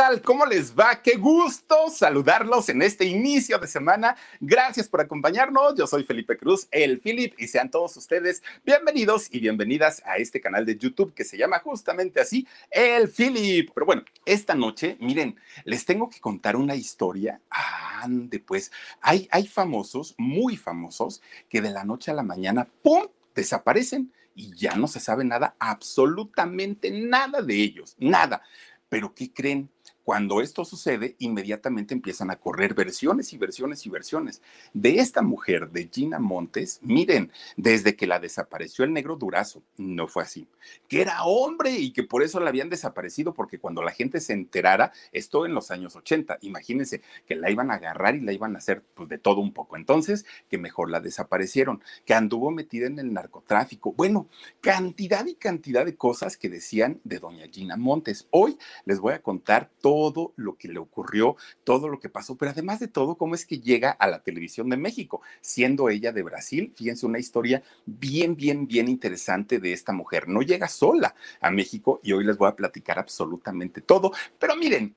Hola, ¿qué tal? ¿Cómo les va? Qué gusto saludarlos en este inicio de semana. Gracias por acompañarnos. Yo soy Felipe Cruz, el Philip, y sean todos ustedes bienvenidos y bienvenidas a este canal de YouTube que se llama justamente así, el Philip. Pero bueno, esta noche, miren, les tengo que contar una historia. Ande, pues, hay, hay famosos, muy famosos, que de la noche a la mañana, ¡pum!, desaparecen y ya no se sabe nada, absolutamente nada de ellos, nada. Pero ¿qué creen? Cuando esto sucede, inmediatamente empiezan a correr versiones y versiones y versiones. De esta mujer, de Gina Montes, miren, desde que la desapareció el negro Durazo, no fue así. Que era hombre y que por eso la habían desaparecido, porque cuando la gente se enterara, esto en los años 80, imagínense que la iban a agarrar y la iban a hacer pues, de todo un poco. Entonces, que mejor la desaparecieron, que anduvo metida en el narcotráfico. Bueno, cantidad y cantidad de cosas que decían de doña Gina Montes. Hoy les voy a contar todo todo lo que le ocurrió, todo lo que pasó, pero además de todo, cómo es que llega a la televisión de México, siendo ella de Brasil. Fíjense, una historia bien, bien, bien interesante de esta mujer. No llega sola a México y hoy les voy a platicar absolutamente todo, pero miren,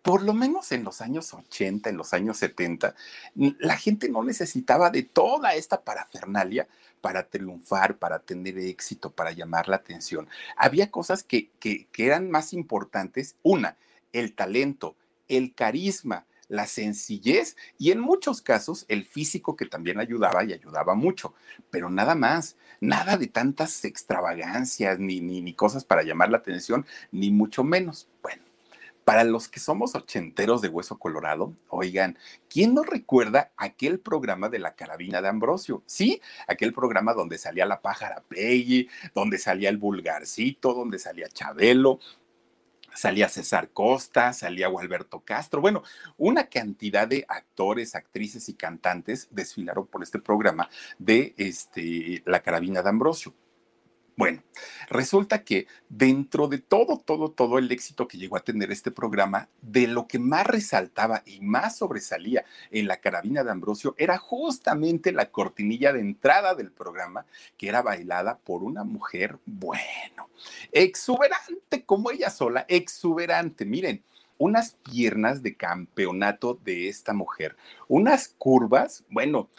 por lo menos en los años 80, en los años 70, la gente no necesitaba de toda esta parafernalia para triunfar, para tener éxito, para llamar la atención. Había cosas que, que, que eran más importantes. Una, el talento, el carisma, la sencillez y en muchos casos el físico que también ayudaba y ayudaba mucho, pero nada más, nada de tantas extravagancias ni, ni, ni cosas para llamar la atención, ni mucho menos. Bueno, para los que somos ochenteros de hueso colorado, oigan, ¿quién no recuerda aquel programa de la carabina de Ambrosio? Sí, aquel programa donde salía la pájara Peggy, donde salía el vulgarcito, donde salía Chabelo, salía César Costa, salía Gualberto Castro, bueno, una cantidad de actores, actrices y cantantes desfilaron por este programa de este, La Carabina de Ambrosio. Bueno, resulta que dentro de todo, todo, todo el éxito que llegó a tener este programa, de lo que más resaltaba y más sobresalía en la carabina de Ambrosio era justamente la cortinilla de entrada del programa, que era bailada por una mujer, bueno, exuberante como ella sola, exuberante. Miren, unas piernas de campeonato de esta mujer, unas curvas, bueno,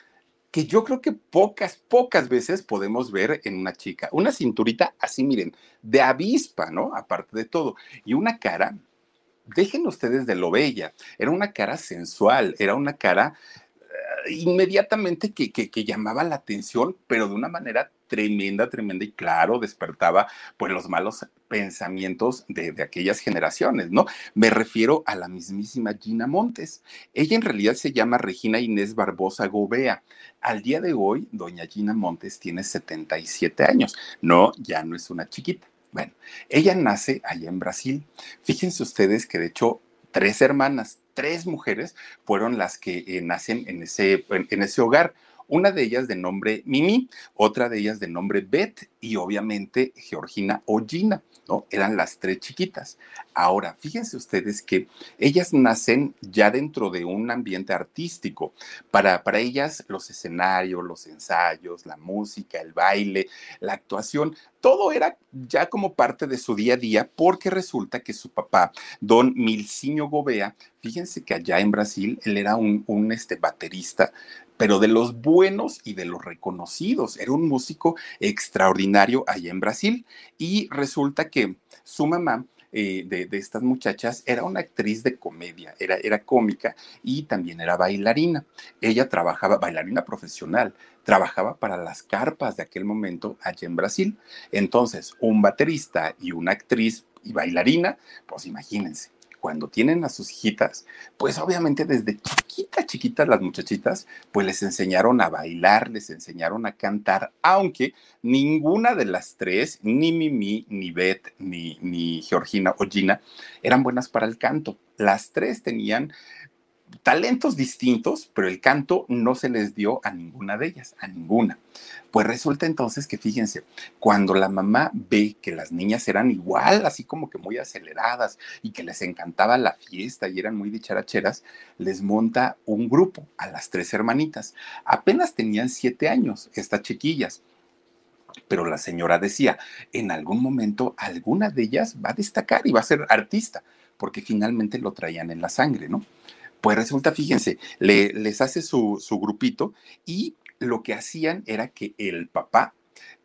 que yo creo que pocas, pocas veces podemos ver en una chica. Una cinturita así, miren, de avispa, ¿no? Aparte de todo. Y una cara, dejen ustedes de lo bella, era una cara sensual, era una cara uh, inmediatamente que, que, que llamaba la atención, pero de una manera tremenda, tremenda y claro, despertaba pues los malos pensamientos de, aquellas generaciones, ¿no? Me refiero a la mismísima Gina Montes. Ella en realidad se llama Regina Inés Barbosa Gobea. Al día de hoy, doña Gina Montes tiene 77 años. No, ya no es una chiquita. Bueno, ella nace allá en Brasil. Fíjense ustedes que de hecho tres hermanas, tres mujeres fueron las que eh, nacen en ese, en ese hogar una de ellas de nombre Mimi, otra de ellas de nombre Beth y obviamente Georgina o Gina, ¿no? Eran las tres chiquitas. Ahora, fíjense ustedes que ellas nacen ya dentro de un ambiente artístico. Para, para ellas los escenarios, los ensayos, la música, el baile, la actuación, todo era ya como parte de su día a día porque resulta que su papá, don Milciño Gobea, fíjense que allá en Brasil él era un, un este, baterista pero de los buenos y de los reconocidos. Era un músico extraordinario allá en Brasil y resulta que su mamá eh, de, estas muchachas era una actriz de comedia, era, era cómica y también era bailarina. Ella trabajaba, bailarina profesional, trabajaba para las carpas de aquel momento allá en Brasil. Entonces, un baterista y una actriz y bailarina, pues imagínense, cuando tienen a sus hijitas, pues obviamente desde chiquitas, chiquitas las muchachitas, pues les enseñaron a bailar, les enseñaron a cantar, aunque ninguna de las tres, ni Mimi, ni Beth, ni, ni Georgina o Gina, eran buenas para el canto. Las tres tenían talentos distintos, pero el canto no se les dio a ninguna de ellas, a ninguna. Pues resulta entonces que fíjense, cuando la mamá ve que las niñas eran igual, así como que muy aceleradas y que les encantaba la fiesta y eran muy dicharacheras, les monta un grupo a las tres hermanitas. Apenas tenían siete años estas chiquillas. Pero la señora decía, en algún momento alguna de ellas va a destacar y va a ser artista, porque finalmente lo traían en la sangre, ¿no? Pues resulta, fíjense, les hace su, su grupito y lo que hacían era que el papá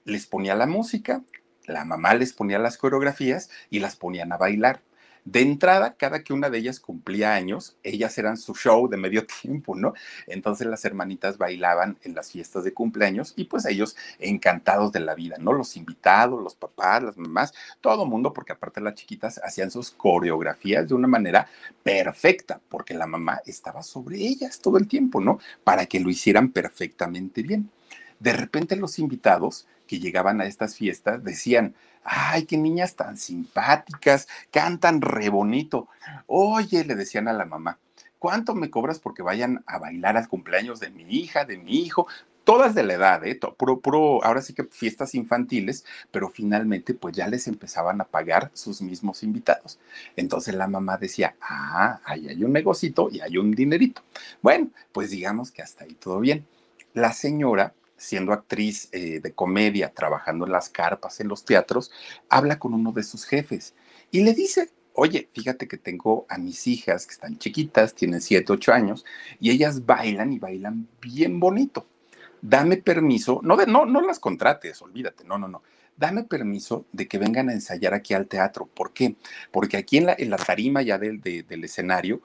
les ponía la música, la mamá les ponía las coreografías y las ponían a bailar. De entrada, cada que una de ellas cumplía años, ellas eran su show de medio tiempo, ¿no? Entonces las hermanitas bailaban en las fiestas de cumpleaños y pues ellos encantados de la vida, ¿no? Los invitados, los papás, las mamás, todo mundo, porque aparte las chiquitas hacían sus coreografías de una manera perfecta, porque la mamá estaba sobre ellas todo el tiempo, ¿no? Para que lo hicieran perfectamente bien. De repente los invitados que llegaban a estas fiestas decían, ay, qué niñas tan simpáticas, cantan re bonito. Oye, le decían a la mamá, ¿cuánto me cobras porque vayan a bailar al cumpleaños de mi hija, de mi hijo? Todas de la edad, ¿eh? Puro, ahora sí que fiestas infantiles, pero finalmente pues ya les empezaban a pagar sus mismos invitados. Entonces la mamá decía, ah, ahí hay un negocito y hay un dinerito. Bueno, pues digamos que hasta ahí todo bien. La señora siendo actriz eh, de comedia, trabajando en las carpas, en los teatros, habla con uno de sus jefes y le dice, oye, fíjate que tengo a mis hijas que están chiquitas, tienen 7, 8 años, y ellas bailan y bailan bien bonito. Dame permiso, no, de, no, no las contrates, olvídate, no, no, no. Dame permiso de que vengan a ensayar aquí al teatro. ¿Por qué? Porque aquí en la, en la tarima ya del, del escenario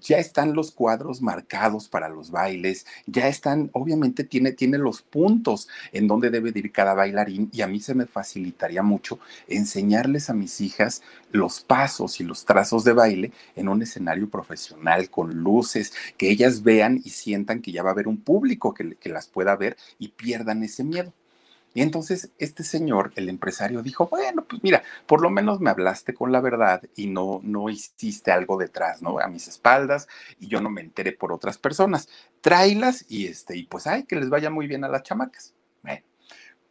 ya están los cuadros marcados para los bailes, ya están, obviamente tiene, tiene los puntos en donde debe ir cada bailarín y a mí se me facilitaría mucho enseñarles a mis hijas los pasos y los trazos de baile en un escenario profesional con luces, que ellas vean y sientan que ya va a haber un público que, que las pueda ver y pierdan ese miedo. Y entonces este señor, el empresario, dijo, bueno, pues mira, por lo menos me hablaste con la verdad y no, no hiciste algo detrás, ¿no? A mis espaldas y yo no me enteré por otras personas. Tráilas y este, y pues, ay, que les vaya muy bien a las chamacas.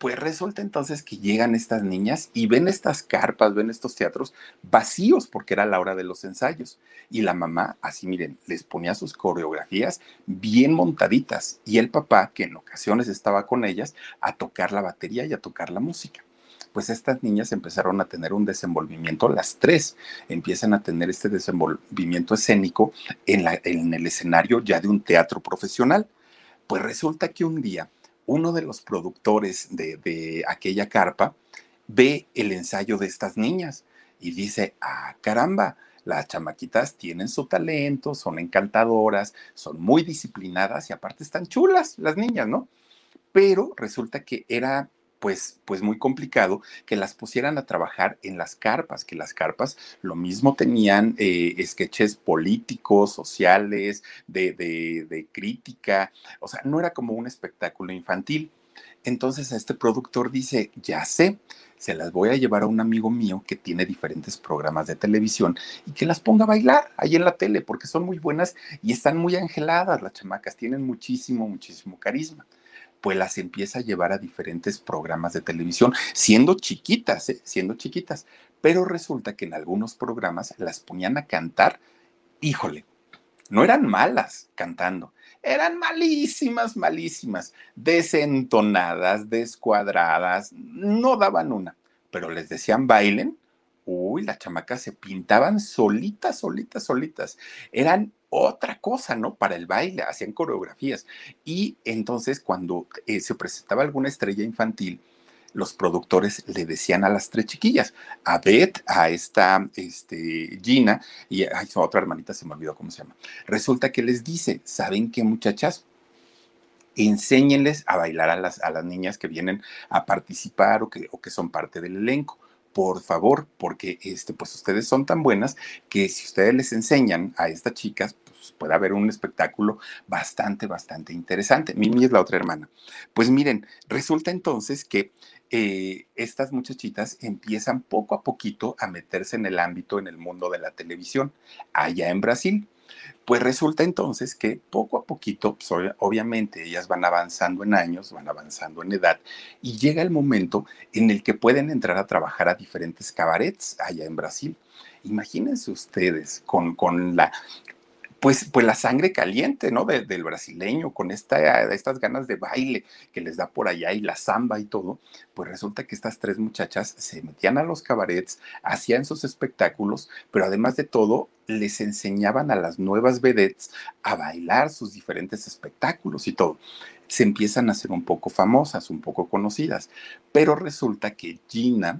Pues resulta entonces que llegan estas niñas y ven estas carpas, ven estos teatros vacíos porque era la hora de los ensayos. Y la mamá, así miren, les ponía sus coreografías bien montaditas y el papá, que en ocasiones estaba con ellas, a tocar la batería y a tocar la música pues estas niñas empezaron a tener un desenvolvimiento, las tres empiezan a tener este desenvolvimiento escénico en, en, el escenario ya de un teatro profesional. Pues resulta que un día uno de los productores de, aquella carpa ve el ensayo de estas niñas y dice, ah, caramba, las chamaquitas tienen su talento, son encantadoras, son muy disciplinadas y aparte están chulas las niñas, ¿no? Pero resulta que era pues, pues muy complicado que las pusieran a trabajar en las carpas, que las carpas lo mismo tenían eh, sketches políticos, sociales, de, de crítica, o sea, no era como un espectáculo infantil. Entonces este productor dice, ya sé, se las voy a llevar a un amigo mío que tiene diferentes programas de televisión y que las ponga a bailar ahí en la tele, porque son muy buenas y están muy angeladas las chamacas, tienen muchísimo, muchísimo carisma pues las empieza a llevar a diferentes programas de televisión, siendo chiquitas, ¿eh? siendo chiquitas. Pero resulta que en algunos programas las ponían a cantar, híjole, no eran malas cantando, eran malísimas, malísimas, desentonadas, descuadradas, no daban una, pero les decían bailen, uy, las chamacas se pintaban solitas, solitas, solitas. Eran otra cosa, ¿no? Para el baile, hacían coreografías. Y entonces cuando eh, se presentaba alguna estrella infantil, los productores le decían a las tres chiquillas, a Beth, a esta este, Gina y a otra hermanita, se me olvidó cómo se llama. Resulta que les dice, ¿saben qué muchachas? Enséñenles a bailar a las, a las niñas que vienen a participar o que, o que son parte del elenco por favor, porque este, pues ustedes son tan buenas que si ustedes les enseñan a estas chicas, pues puede haber un espectáculo bastante, bastante interesante. Mimi es la otra hermana. Pues miren, resulta entonces que eh, estas muchachitas empiezan poco a poquito a meterse en el ámbito, en el mundo de la televisión, allá en Brasil. Pues resulta entonces que poco a poquito, pues, obviamente ellas van avanzando en años, van avanzando en edad, y llega el momento en el que pueden entrar a trabajar a diferentes cabarets allá en Brasil. Imagínense ustedes con, con la pues, pues la sangre caliente, ¿no? del brasileño, con esta, estas ganas de baile que les da por allá y la samba y todo, pues resulta que estas tres muchachas se metían a los cabarets, hacían sus espectáculos, pero además de todo, les enseñaban a las nuevas vedettes a bailar sus diferentes espectáculos y todo. Se empiezan a hacer un poco famosas, un poco conocidas, pero resulta que Gina,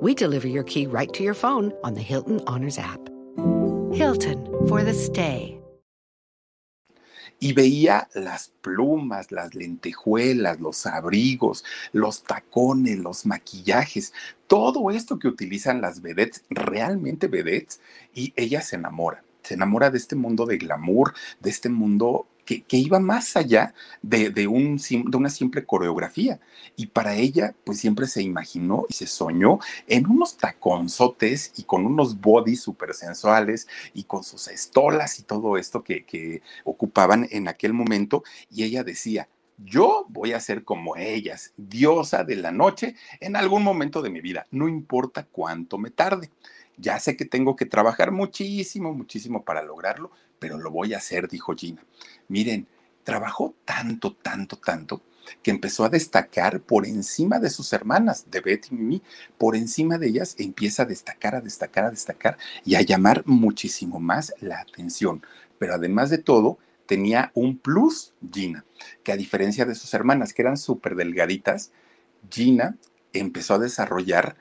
we deliver your key right to your phone on the Hilton Honors app. Hilton for the stay. Y veía las plumas, las lentejuelas, los abrigos, los tacones, los maquillajes, todo esto que utilizan las vedettes, realmente vedettes, y ella se enamora se enamora de este mundo de glamour, de este mundo que, iba más allá de, un, de una simple coreografía. Y para ella, pues siempre se imaginó y se soñó en unos taconzotes y con unos bodies súper sensuales y con sus estolas y todo esto que, que ocupaban en aquel momento. Y ella decía, yo voy a ser como ellas, diosa de la noche en algún momento de mi vida, no importa cuánto me tarde. Ya sé que tengo que trabajar muchísimo, muchísimo para lograrlo, pero lo voy a hacer, dijo Gina. Miren, trabajó tanto, tanto, tanto, que empezó a destacar por encima de sus hermanas, de Betty y Mimi, por encima de ellas empieza a destacar, a destacar, a destacar y a llamar muchísimo más la atención. Pero además de todo, tenía un plus, Gina, que a diferencia de sus hermanas, que eran súper delgaditas, Gina empezó a desarrollar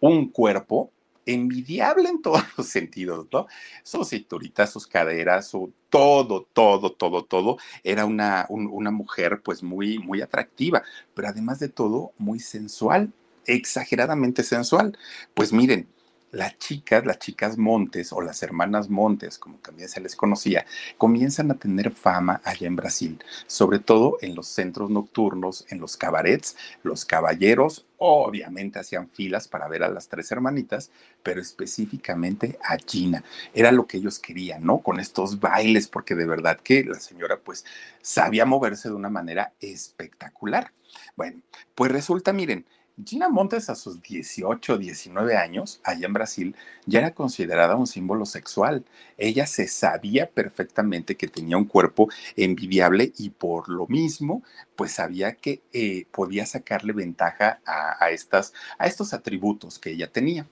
un cuerpo envidiable en todos los sentidos, ¿no? Sus cinturita, sus caderas, su todo, todo, todo, todo. Era una, una mujer pues muy, muy atractiva, pero además de todo, muy sensual, exageradamente sensual. Pues miren, las chicas, las chicas Montes o las hermanas Montes, como también se les conocía, comienzan a tener fama allá en Brasil, sobre todo en los centros nocturnos, en los cabarets. Los caballeros obviamente hacían filas para ver a las tres hermanitas, pero específicamente a Gina. Era lo que ellos querían, ¿no? Con estos bailes, porque de verdad que la señora pues sabía moverse de una manera espectacular. Bueno, pues resulta, miren, Gina Montes a sus 18, 19 años, allá en Brasil, ya era considerada un símbolo sexual. Ella se sabía perfectamente que tenía un cuerpo envidiable y por lo mismo, pues sabía que eh, podía sacarle ventaja a, estas, a estos atributos que ella tenía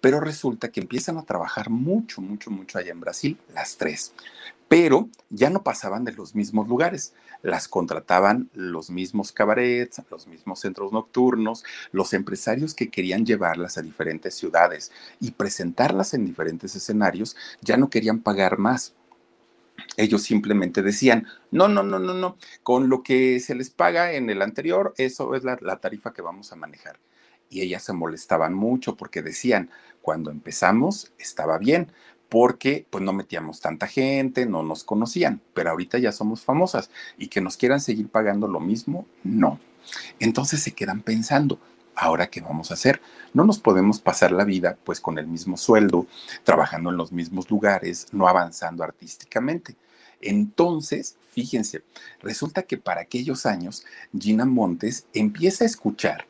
pero resulta que empiezan a trabajar mucho, mucho, mucho allá en Brasil, las tres pero ya no pasaban de los mismos lugares. Las contrataban los mismos cabarets, los mismos centros nocturnos, los empresarios que querían llevarlas a diferentes ciudades y presentarlas en diferentes escenarios ya no querían pagar más. Ellos simplemente decían, no, no, no, no, no, con lo que se les paga en el anterior, eso es la, la tarifa que vamos a manejar. Y ellas se molestaban mucho porque decían, cuando empezamos estaba bien, porque pues no metíamos tanta gente, no nos conocían, pero ahorita ya somos famosas y que nos quieran seguir pagando lo mismo, no. Entonces se quedan pensando, ¿ahora qué vamos a hacer? No nos podemos pasar la vida pues con el mismo sueldo, trabajando en los mismos lugares, no avanzando artísticamente. Entonces, fíjense, resulta que para aquellos años Gina Montes empieza a escuchar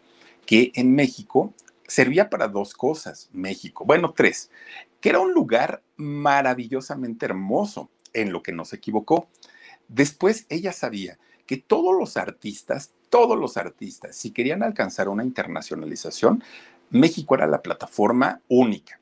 que en México servía para dos cosas, México, bueno, tres, que era un lugar maravillosamente hermoso, en lo que no se equivocó. Después ella sabía que todos los artistas, todos los artistas, si querían alcanzar una internacionalización, México era la plataforma única.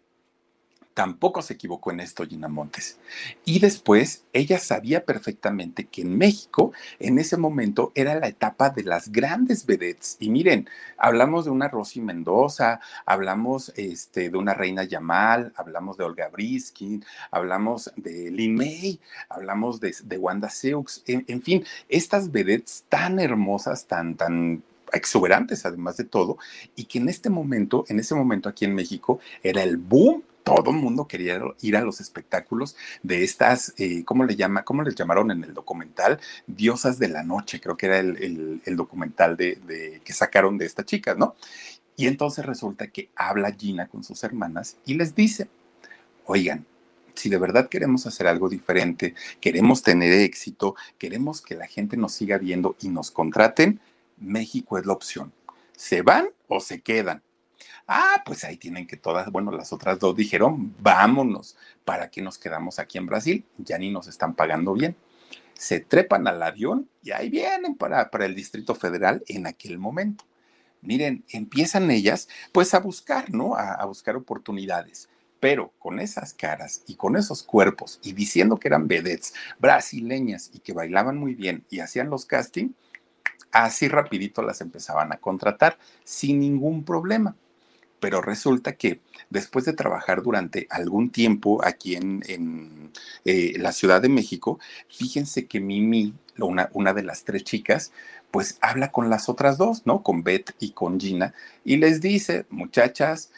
Tampoco se equivocó en esto Gina Montes. Y después ella sabía perfectamente que en México en ese momento era la etapa de las grandes vedettes. Y miren, hablamos de una Rosy Mendoza, hablamos este, de una Reina Yamal, hablamos de Olga Briskin, hablamos de Lin May, hablamos de, Wanda Seux, en, en fin, estas vedettes tan hermosas, tan, tan exuberantes además de todo, y que en este momento, en ese momento aquí en México, era el boom todo el mundo quería ir a los espectáculos de estas, eh, ¿cómo le llama? ¿Cómo les llamaron en el documental? Diosas de la noche, creo que era el, documental de, que sacaron de esta chica, ¿no? Y entonces resulta que habla Gina con sus hermanas y les dice, oigan, si de verdad queremos hacer algo diferente, queremos tener éxito, queremos que la gente nos siga viendo y nos contraten, México es la opción. ¿Se van o se quedan? Ah, pues ahí tienen que todas, bueno, las otras dos dijeron, vámonos, ¿para qué nos quedamos aquí en Brasil? Ya ni nos están pagando bien. Se trepan al avión y ahí vienen para, para el Distrito Federal en aquel momento. Miren, empiezan ellas pues a buscar, ¿no? A, a buscar oportunidades pero con esas caras y con esos cuerpos y diciendo que eran vedettes brasileñas y que bailaban muy bien y hacían los castings, así rapidito las empezaban a contratar sin ningún problema pero resulta que después de trabajar durante algún tiempo aquí en, eh, la Ciudad de México, fíjense que Mimi, una, una de las tres chicas, pues habla con las otras dos, ¿no? Con Beth y con Gina, y les dice, muchachas,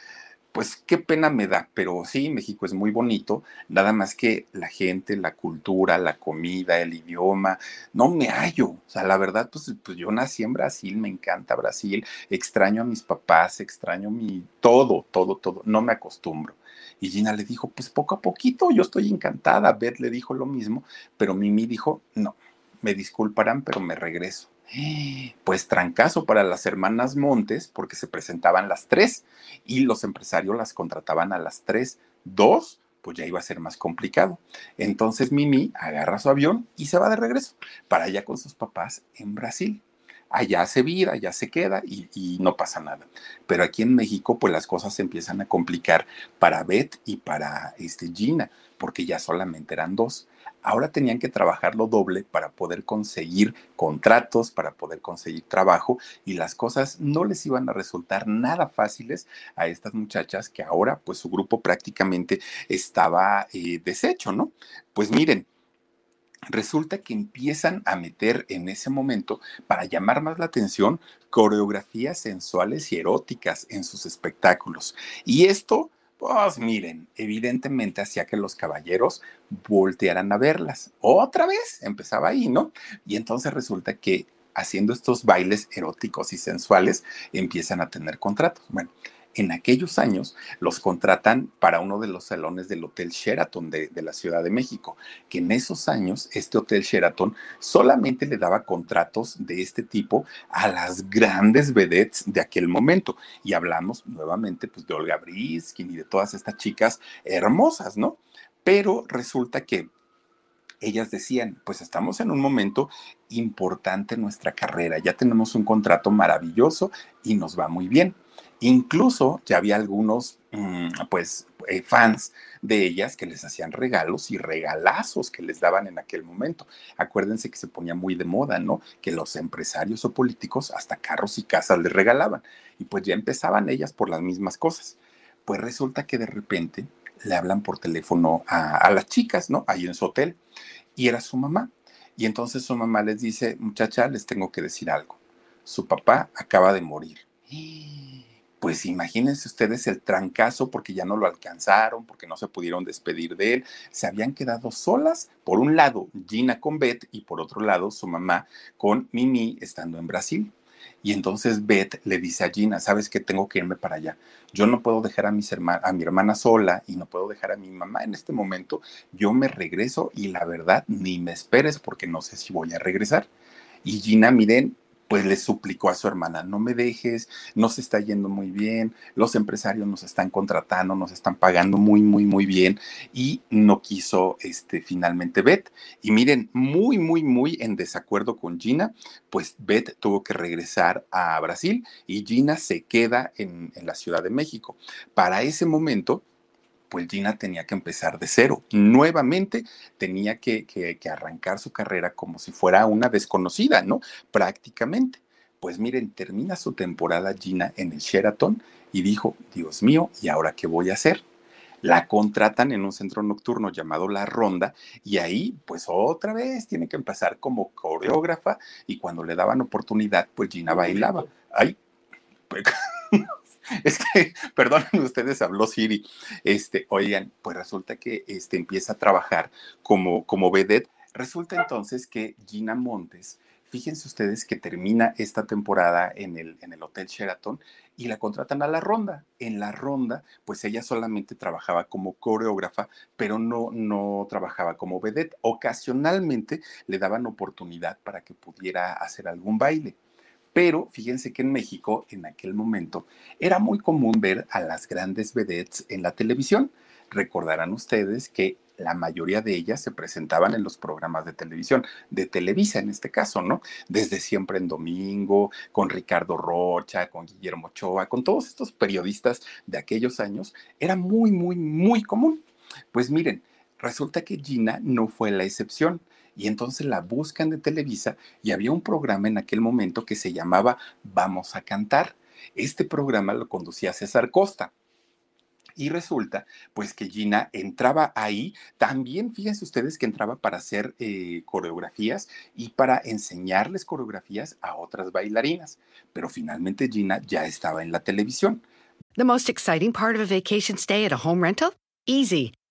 pues qué pena me da, pero sí, México es muy bonito, nada más que la gente, la cultura, la comida, el idioma, no me hallo. O sea, la verdad, pues, pues yo nací en Brasil, me encanta Brasil, extraño a mis papás, extraño mi todo, todo, todo, no me acostumbro. Y Gina le dijo, pues poco a poquito, yo estoy encantada. Beth le dijo lo mismo, pero Mimi dijo, no, me disculparán, pero me regreso. Pues trancazo para las hermanas Montes porque se presentaban las tres y los empresarios las contrataban a las tres. Dos, pues ya iba a ser más complicado. Entonces Mimi agarra su avión y se va de regreso para allá con sus papás en Brasil. Allá se vida, allá se queda y, y, no pasa nada. Pero aquí en México, pues las cosas se empiezan a complicar para Beth y para este, Gina, porque ya solamente eran dos ahora tenían que trabajarlo doble para poder conseguir contratos, para poder conseguir trabajo y las cosas no les iban a resultar nada fáciles a estas muchachas que ahora pues su grupo prácticamente estaba eh, deshecho, ¿no? Pues miren. Resulta que empiezan a meter en ese momento, para llamar más la atención, coreografías sensuales y eróticas en sus espectáculos. Y esto pues miren, evidentemente hacía que los caballeros voltearan a verlas. Otra vez empezaba ahí, ¿no? Y entonces resulta que haciendo estos bailes eróticos y sensuales empiezan a tener contratos. Bueno, en aquellos años los contratan para uno de los salones del Hotel Sheraton de, la Ciudad de México, que en esos años este Hotel Sheraton solamente le daba contratos de este tipo a las grandes vedettes de aquel momento. Y hablamos nuevamente pues, de Olga Briskin y de todas estas chicas hermosas, ¿no? Pero resulta que ellas decían, pues estamos en un momento importante en nuestra carrera, ya tenemos un contrato maravilloso y nos va muy bien. Incluso ya había algunos, mm, pues, eh, fans de ellas que les hacían regalos y regalazos que les daban en aquel momento. Acuérdense que se ponía muy de moda, ¿no? Que los empresarios o políticos hasta carros y casas les regalaban. Y pues ya empezaban ellas por las mismas cosas. Pues resulta que de repente le hablan por teléfono a, las chicas, ¿no? Ahí en su hotel. Y era su mamá. Y entonces su mamá les dice, muchacha, les tengo que decir algo. Su papá acaba de morir pues imagínense ustedes el trancazo porque ya no lo alcanzaron, porque no se pudieron despedir de él, se habían quedado solas, por un lado Gina con Beth y por otro lado su mamá con Mimi estando en Brasil. Y entonces Beth le dice a Gina, ¿sabes qué? Tengo que irme para allá. Yo no puedo dejar a, mis a mi hermana sola y no puedo dejar a mi mamá en este momento. Yo me regreso y la verdad, ni me esperes porque no sé si voy a regresar. Y Gina, miren, pues le suplicó a su hermana, no me dejes, no se está yendo muy bien, los empresarios nos están contratando, nos están pagando muy, muy, muy bien y no quiso este, finalmente Beth. Y miren, muy, muy, muy en desacuerdo con Gina, pues Beth tuvo que regresar a Brasil y Gina se queda en, en la Ciudad de México. Para ese momento, pues Gina tenía que empezar de cero. Nuevamente tenía que, arrancar su carrera como si fuera una desconocida, ¿no? Prácticamente. Pues miren, termina su temporada Gina en el Sheraton y dijo, Dios mío, ¿y ahora qué voy a hacer? La contratan en un centro nocturno llamado La Ronda y ahí pues otra vez tiene que empezar como coreógrafa y cuando le daban oportunidad pues Gina bailaba. Ay, pues, Es que, perdonen ustedes, habló Siri. Este, oigan, pues resulta que este, empieza a trabajar como, como vedette. Resulta entonces que Gina Montes, fíjense ustedes que termina esta temporada en el, en el Hotel Sheraton y la contratan a la ronda. En la ronda, pues ella solamente trabajaba como coreógrafa, pero no, no trabajaba como vedette. Ocasionalmente le daban oportunidad para que pudiera hacer algún baile. Pero fíjense que en México, en aquel momento, era muy común ver a las grandes vedettes en la televisión. Recordarán ustedes que la mayoría de ellas se presentaban en los programas de televisión, de Televisa en este caso, ¿no? Desde siempre en domingo, con Ricardo Rocha, con Guillermo Ochoa, con todos estos periodistas de aquellos años, era muy, muy, muy común. Pues miren, resulta que Gina no fue la excepción y entonces la buscan de Televisa y había un programa en aquel momento que se llamaba Vamos a cantar. Este programa lo conducía César Costa. Y resulta, pues que Gina entraba ahí, también fíjense ustedes que entraba para hacer eh, coreografías y para enseñarles coreografías a otras bailarinas. Pero finalmente Gina ya estaba en la televisión. The most exciting part of a vacation stay at a home rental? Easy.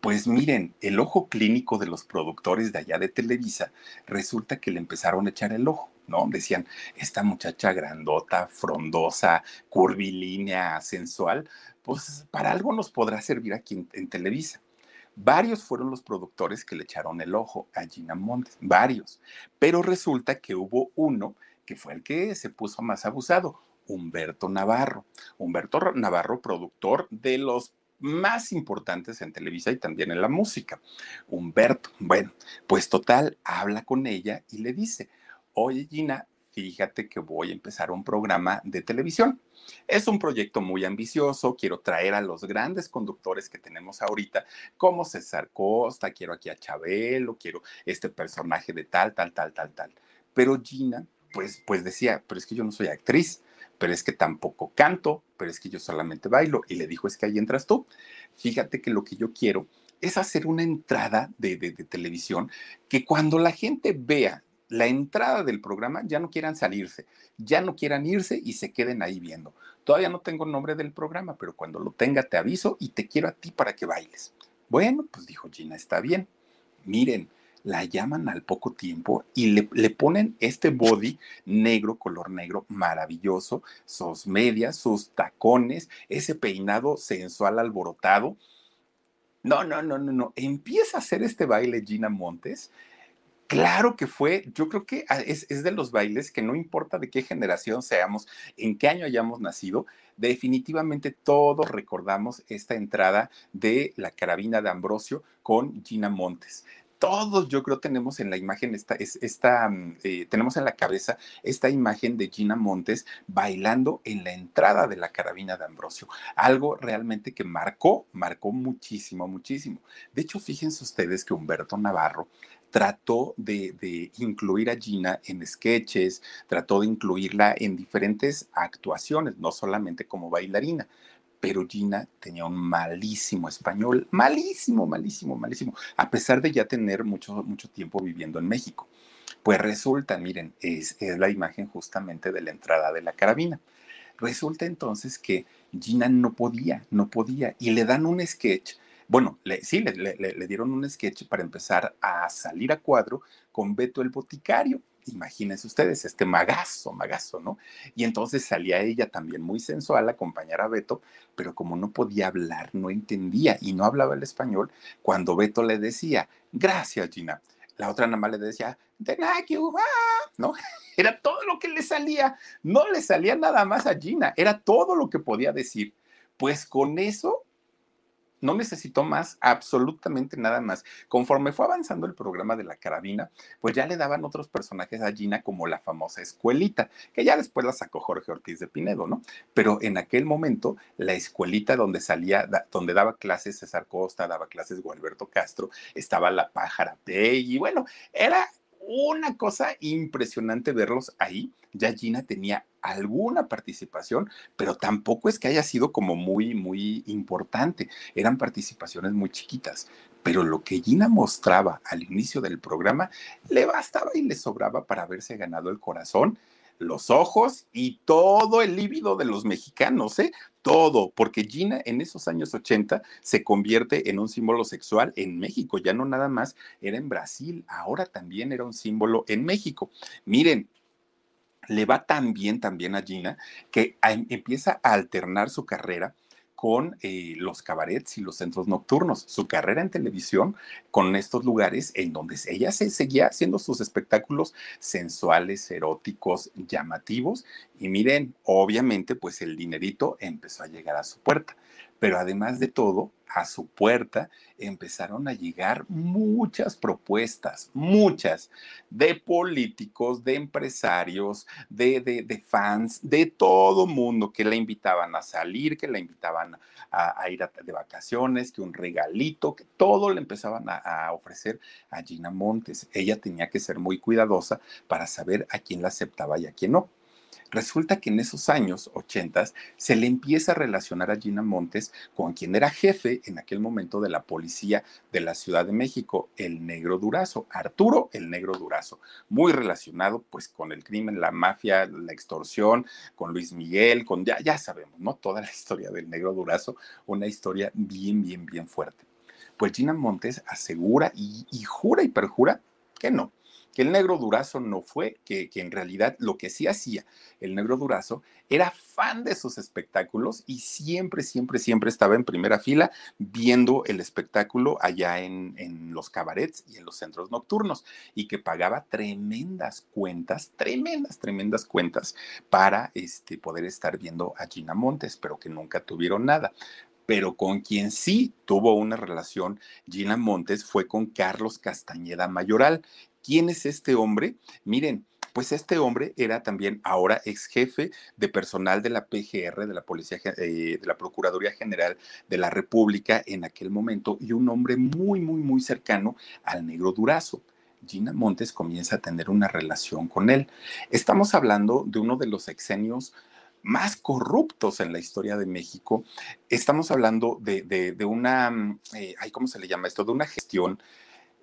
Pues miren, el ojo clínico de los productores de allá de Televisa resulta que le empezaron a echar el ojo, ¿no? Decían, esta muchacha grandota, frondosa, curvilínea, sensual, pues para algo nos podrá servir aquí en, Televisa. Varios fueron los productores que le echaron el ojo a Gina Montes, varios. Pero resulta que hubo uno que fue el que se puso más abusado, Humberto Navarro. Humberto Navarro, productor de los más importantes en Televisa y también en la música. Humberto, bueno, pues total, habla con ella y le dice, oye Gina, fíjate que voy a empezar un programa de televisión. Es un proyecto muy ambicioso, quiero traer a los grandes conductores que tenemos ahorita, como César Costa, quiero aquí a Chabelo, quiero este personaje de tal, tal, tal, tal, tal. Pero Gina, pues, pues decía, pero es que yo no soy actriz, pero es que tampoco canto, pero es que yo solamente bailo. Y le dijo, es que ahí entras tú. Fíjate que lo que yo quiero es hacer una entrada de, televisión que cuando la gente vea la entrada del programa ya no quieran salirse, ya no quieran irse y se queden ahí viendo. Todavía no tengo el nombre del programa, pero cuando lo tenga te aviso y te quiero a ti para que bailes. Bueno, pues dijo Gina, está bien. Miren, la llaman al poco tiempo y le, ponen este body negro, color negro, maravilloso, sus medias, sus tacones, ese peinado sensual alborotado. No, no, no, no, no. Empieza a hacer este baile Gina Montes. Claro que fue, yo creo que ah, es, es, de los bailes que no importa de qué generación seamos, en qué año hayamos nacido, definitivamente todos recordamos esta entrada de la carabina de Ambrosio con Gina Montes todos yo creo tenemos en la imagen esta, esta mm, eh, tenemos en la cabeza esta imagen de Gina Montes bailando en la entrada de la carabina de Ambrosio. Algo realmente que marcó, marcó muchísimo, muchísimo. De hecho, fíjense ustedes que Humberto Navarro trató de, de, incluir a Gina en sketches, trató de incluirla en diferentes actuaciones, no solamente como bailarina pero Gina tenía un malísimo español, malísimo, malísimo, malísimo, a pesar de ya tener mucho, mucho tiempo viviendo en México. Pues resulta, miren, es, la imagen justamente de la entrada de la carabina. Resulta entonces que Gina no podía, no podía, y le dan un sketch. Bueno, le, sí, le, le dieron un sketch para empezar a salir a cuadro con Beto el Boticario imagínense ustedes, este magazo, magazo, ¿no? Y entonces salía ella también muy sensual a acompañar a Beto, pero como no podía hablar, no entendía y no hablaba el español, cuando Beto le decía, gracias Gina, la otra nada más le decía, thank you, ah", ¿no? Era todo lo que le salía, no le salía nada más a Gina, era todo lo que podía decir. Pues con eso no necesitó más, absolutamente nada más. Conforme fue avanzando el programa de la carabina, pues ya le daban otros personajes a Gina como la famosa escuelita, que ya después la sacó Jorge Ortiz de Pinedo, ¿no? Pero en aquel momento, la escuelita donde salía, donde daba clases César Costa, daba clases Gualberto Castro, estaba la pájara y bueno, era una cosa impresionante verlos ahí. Ya Gina tenía alguna participación, pero tampoco es que haya sido como muy, muy importante. Eran participaciones muy chiquitas. Pero lo que Gina mostraba al inicio del programa le bastaba y le sobraba para haberse ganado el corazón los ojos y todo el líbido de los mexicanos, ¿eh? Todo, porque Gina en esos años 80 se convierte en un símbolo sexual en México, ya no nada más era en Brasil, ahora también era un símbolo en México. Miren, le va tan bien también a Gina que empieza a alternar su carrera con eh, los cabarets y los centros nocturnos. Su carrera en televisión con estos lugares en donde ella se seguía haciendo sus espectáculos sensuales, eróticos, llamativos. Y miren, obviamente, pues el dinerito empezó a llegar a su puerta pero además de todo, a su puerta empezaron a llegar muchas propuestas, muchas, de políticos, de empresarios, de, de, fans, de todo mundo que la invitaban a salir, que la invitaban a, ir de vacaciones, que un regalito, que todo le empezaban a, a ofrecer a Gina Montes. Ella tenía que ser muy cuidadosa para saber a quién la aceptaba y a quién no. Resulta que en esos años 80 se le empieza a relacionar a Gina Montes con quien era jefe en aquel momento de la policía de la Ciudad de México, el Negro Durazo, Arturo el Negro Durazo, muy relacionado pues con el crimen, la mafia, la extorsión, con Luis Miguel, con ya, ya sabemos, ¿no? Toda la historia del Negro Durazo, una historia bien, bien, bien fuerte. Pues Gina Montes asegura y, y jura y perjura que no, que el negro Durazo no fue, que, que, en realidad lo que sí hacía el negro Durazo era fan de sus espectáculos y siempre, siempre, siempre estaba en primera fila viendo el espectáculo allá en, en los cabarets y en los centros nocturnos y que pagaba tremendas cuentas, tremendas, tremendas cuentas para este, poder estar viendo a Gina Montes, pero que nunca tuvieron nada. Pero con quien sí tuvo una relación Gina Montes fue con Carlos Castañeda Mayoral, ¿Quién es este hombre? Miren, pues este hombre era también ahora ex jefe de personal de la PGR, de la Policía, eh, de la Procuraduría General de la República en aquel momento y un hombre muy, muy, muy cercano al negro Durazo. Gina Montes comienza a tener una relación con él. Estamos hablando de uno de los exenios más corruptos en la historia de México. Estamos hablando de, una, mm, eh, ¿cómo se le llama esto? De una gestión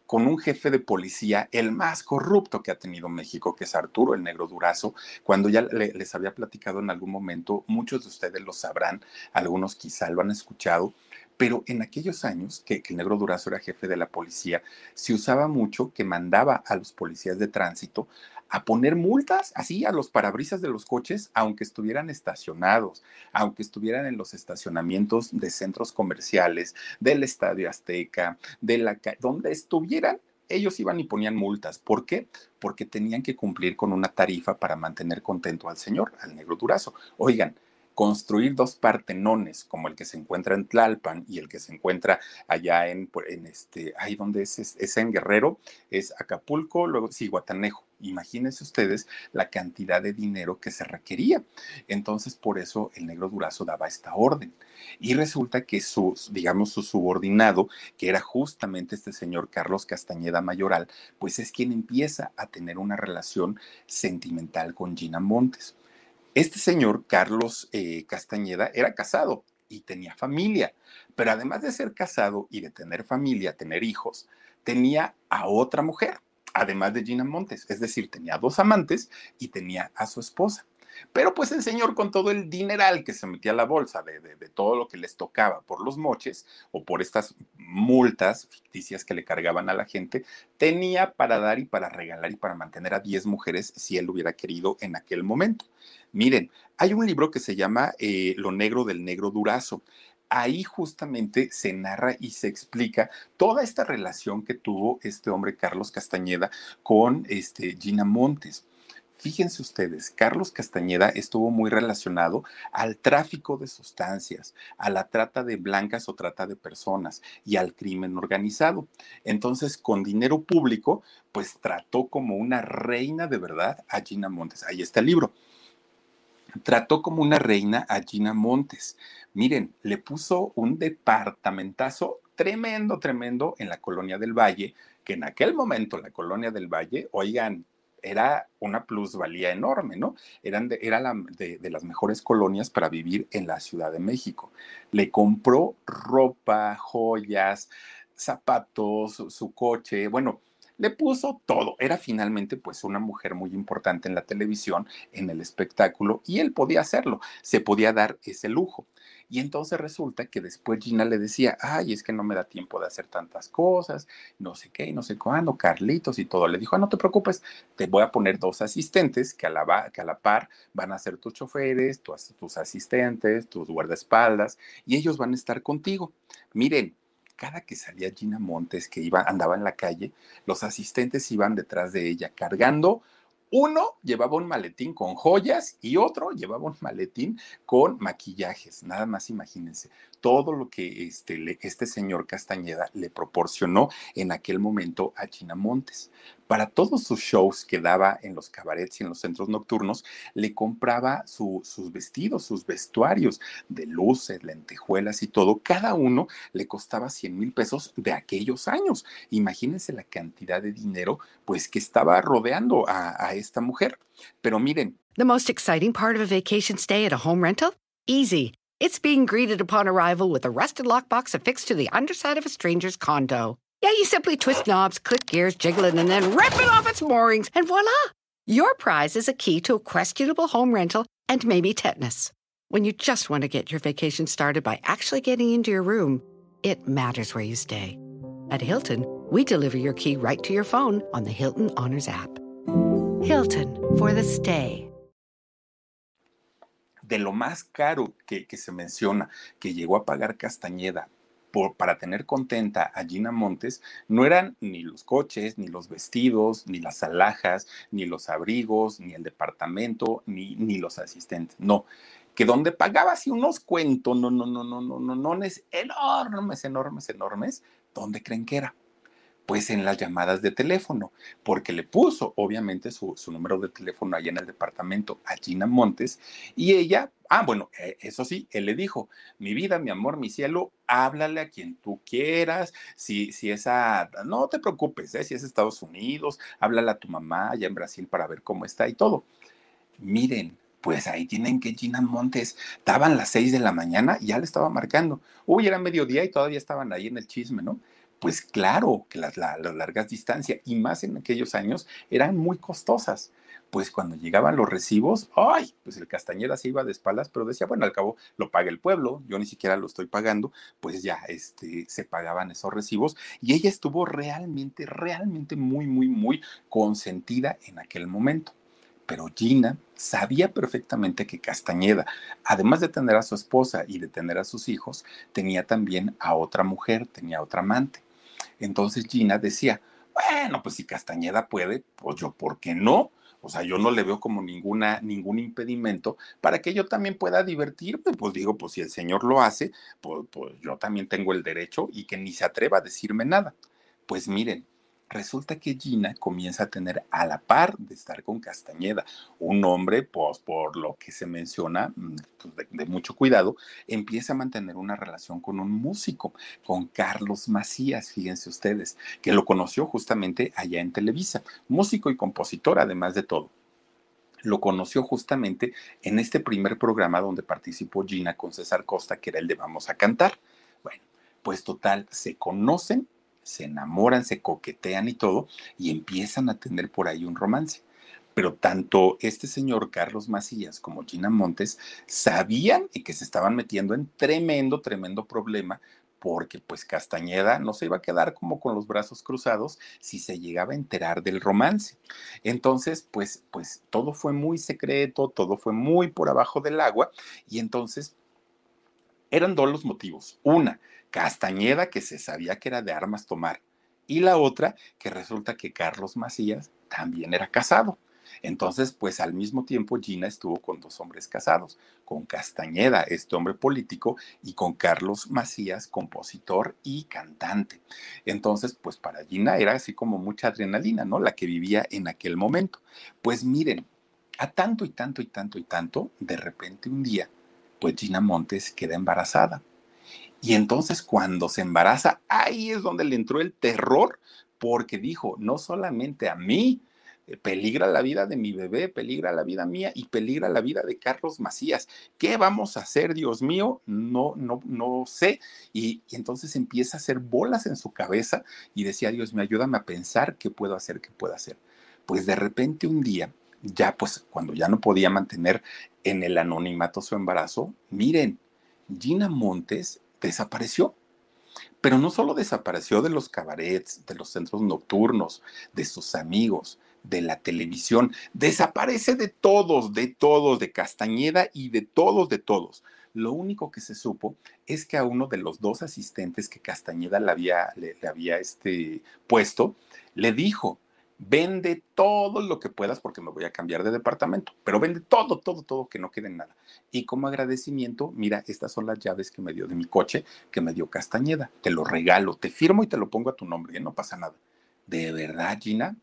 con un jefe de policía, el más corrupto que ha tenido México, que es Arturo el Negro Durazo. Cuando ya les había platicado en algún momento, muchos de ustedes lo sabrán, algunos quizá lo han escuchado, pero en aquellos años que, que, el negro Durazo era jefe de la policía, se usaba mucho que mandaba a los policías de tránsito a poner multas así a los parabrisas de los coches, aunque estuvieran estacionados, aunque estuvieran en los estacionamientos de centros comerciales, del Estadio Azteca, de la donde estuvieran, ellos iban y ponían multas. ¿Por qué? Porque tenían que cumplir con una tarifa para mantener contento al señor, al negro durazo. Oigan, construir dos partenones, como el que se encuentra en Tlalpan y el que se encuentra allá en, este, ahí donde es, es, en Guerrero, es Acapulco, luego sí, Guatanejo. Imagínense ustedes la cantidad de dinero que se requería. Entonces, por eso el negro Durazo daba esta orden. Y resulta que su, digamos, su subordinado, que era justamente este señor Carlos Castañeda Mayoral, pues es quien empieza a tener una relación sentimental con Gina Montes. Este señor, Carlos eh, Castañeda, era casado y tenía familia, pero además de ser casado y de tener familia, tener hijos, tenía a otra mujer, además de Gina Montes, es decir, tenía dos amantes y tenía a su esposa. Pero pues el señor con todo el dineral que se metía a la bolsa de, todo lo que les tocaba por los moches o por estas multas ficticias que le cargaban a la gente, tenía para dar y para regalar y para mantener a 10 mujeres si él hubiera querido en aquel momento. Miren, hay un libro que se llama eh, Lo negro del negro durazo ahí justamente se narra y se explica toda esta relación que tuvo este hombre Carlos Castañeda con este, Gina Montes. Fíjense ustedes, Carlos Castañeda estuvo muy relacionado al tráfico de sustancias, a la trata de blancas o trata de personas y al crimen organizado. Entonces, con dinero público, pues trató como una reina de verdad a Gina Montes. Ahí está el libro. Trató como una reina a Gina Montes. Miren, le puso un departamentazo tremendo, tremendo en la colonia del Valle, que en aquel momento la colonia del Valle, oigan, era una plusvalía enorme, ¿no? Eran de, era de, las mejores colonias para vivir en la Ciudad de México. Le compró ropa, joyas, zapatos, su coche, bueno, le puso todo. Era finalmente pues una mujer muy importante en la televisión, en el espectáculo, y él podía hacerlo, se podía dar ese lujo. Y entonces resulta que después Gina le decía, ay, es que no me da tiempo de hacer tantas cosas, no sé qué, no sé cuándo, Carlitos y todo. Le dijo, ah, no te preocupes, te voy a poner dos asistentes que a la, que a la par van a ser tus choferes, tus, tus asistentes, tus guardaespaldas, y ellos van a estar contigo. Miren, cada que salía Gina Montes, que iba, andaba en la calle, los asistentes iban detrás de ella cargando uno llevaba un maletín con joyas y otro llevaba un maletín con maquillajes. Nada más imagínense todo lo que este, este señor Castañeda le proporcionó en aquel momento a China Montes. Para todos sus shows que daba en los cabarets y en los centros nocturnos, le compraba sus vestidos, sus vestuarios de luces, lentejuelas y todo. Cada uno le costaba 100 mil pesos de aquellos años. Imagínense la cantidad de dinero pues que estaba rodeando a, a esta mujer. Pero miren. The most exciting part of a vacation stay at a home rental? Easy. It's being greeted upon arrival with a rusted lockbox affixed to the underside of a stranger's condo. Yeah, you simply twist knobs, click gears, jiggle it, and then rip it off its moorings, and voila! Your prize is a key to a questionable home rental and maybe tetanus. When you just want to get your vacation started by actually getting into your room, it matters where you stay. At Hilton, we deliver your key right to your phone on the Hilton Honors app. Hilton for the stay. de lo más caro que, que se menciona, que llegó a pagar Castañeda por, para tener contenta a Gina Montes, no eran ni los coches, ni los vestidos, ni las alhajas, ni los abrigos, ni el departamento, ni, ni los asistentes. No, que donde pagaba así unos cuentos, no, no, no, no, no, no, no, enormes, enormes, enormes, ¿dónde creen que era? Pues en las llamadas de teléfono, porque le puso obviamente su, número de teléfono ahí en el departamento a Gina Montes y ella, ah, bueno, eh, eso sí, él le dijo, mi vida, mi amor, mi cielo, háblale a quien tú quieras, si, si es a, no te preocupes, ¿eh? si es Estados Unidos, háblale a tu mamá allá en Brasil para ver cómo está y todo. Miren, pues ahí tienen que Gina Montes, estaban las seis de la mañana y ya le estaba marcando. Uy, era mediodía y todavía estaban ahí en el chisme, ¿no? Pues claro que las, largas distancias, y más en aquellos años, eran muy costosas. Pues cuando llegaban los recibos, ¡ay! Pues el Castañeda se iba de espaldas, pero decía, bueno, al cabo lo paga el pueblo, yo ni siquiera lo estoy pagando, pues ya este, se pagaban esos recibos. Y ella estuvo realmente, realmente muy, muy, muy consentida en aquel momento pero Gina sabía perfectamente que Castañeda, además de tener a su esposa y de tener a sus hijos, tenía también a otra mujer, tenía otra amante. Entonces Gina decía, Bueno, pues si Castañeda puede, pues yo, ¿por qué no? O sea, yo no le veo como ninguna, ningún impedimento para que yo también pueda divertirme. Pues digo, pues si el señor lo hace, pues, pues yo también tengo el derecho y que ni se atreva a decirme nada. Pues miren, resulta que Gina comienza a tener a la par de estar con Castañeda, un hombre, pues por lo que se menciona, mm, pues, de, de, mucho cuidado, empieza a mantener una relación con un músico, con Carlos Macías, fíjense ustedes, que lo conoció justamente allá en Televisa, músico y compositor además de todo lo conoció justamente en este primer programa donde participó Gina con César Costa, que era el de Vamos a Cantar. Bueno, pues total, se conocen se enamoran, se coquetean y todo, y empiezan a tener por ahí un romance. Pero tanto este señor Carlos Macías como Gina Montes sabían que se estaban metiendo en tremendo, tremendo problema porque pues Castañeda no se iba a quedar como con los brazos cruzados si se llegaba a enterar del romance. Entonces, pues, pues todo fue muy secreto, todo fue muy por abajo del agua y entonces eran dos los motivos. Una, Castañeda, que se sabía que era de armas tomar, y la otra, que resulta que Carlos Macías también era casado. Entonces, pues al mismo tiempo Gina estuvo con dos hombres casados, con Castañeda, este hombre político, y con Carlos Macías, compositor y cantante. Entonces, pues para Gina era así como mucha adrenalina, ¿no? La que vivía en aquel momento. Pues miren, a tanto y tanto y tanto y tanto, de repente un día, pues Gina Montes queda embarazada. Y entonces cuando se embaraza, ahí es donde le entró el terror, porque dijo, no solamente a mí, eh, peligra la vida de mi bebé, peligra la vida mía y peligra la vida de Carlos Macías. ¿Qué vamos a hacer, Dios mío? No, no, no sé. Y, y, entonces empieza a hacer bolas en su cabeza y decía, Dios me ayúdame a pensar qué puedo hacer, qué puedo hacer. Pues de repente un día, ya pues cuando ya no podía mantener en el anonimato su embarazo, miren, Gina Montes desapareció. Pero no solo desapareció de los cabarets, de los centros nocturnos, de sus amigos, de la televisión, desaparece de todos, de todos, de Castañeda y de todos, de todos. Lo único que se supo es que a uno de los dos asistentes que Castañeda le había, le, había este, puesto, le dijo, vende todo lo que puedas porque me voy a cambiar de departamento, pero vende todo, todo, todo, que no quede nada. Y como agradecimiento, mira, estas son las llaves que me dio de mi coche, que me dio Castañeda, te lo regalo, te firmo y te lo pongo a tu nombre, ¿eh? no pasa nada. De verdad, Gina,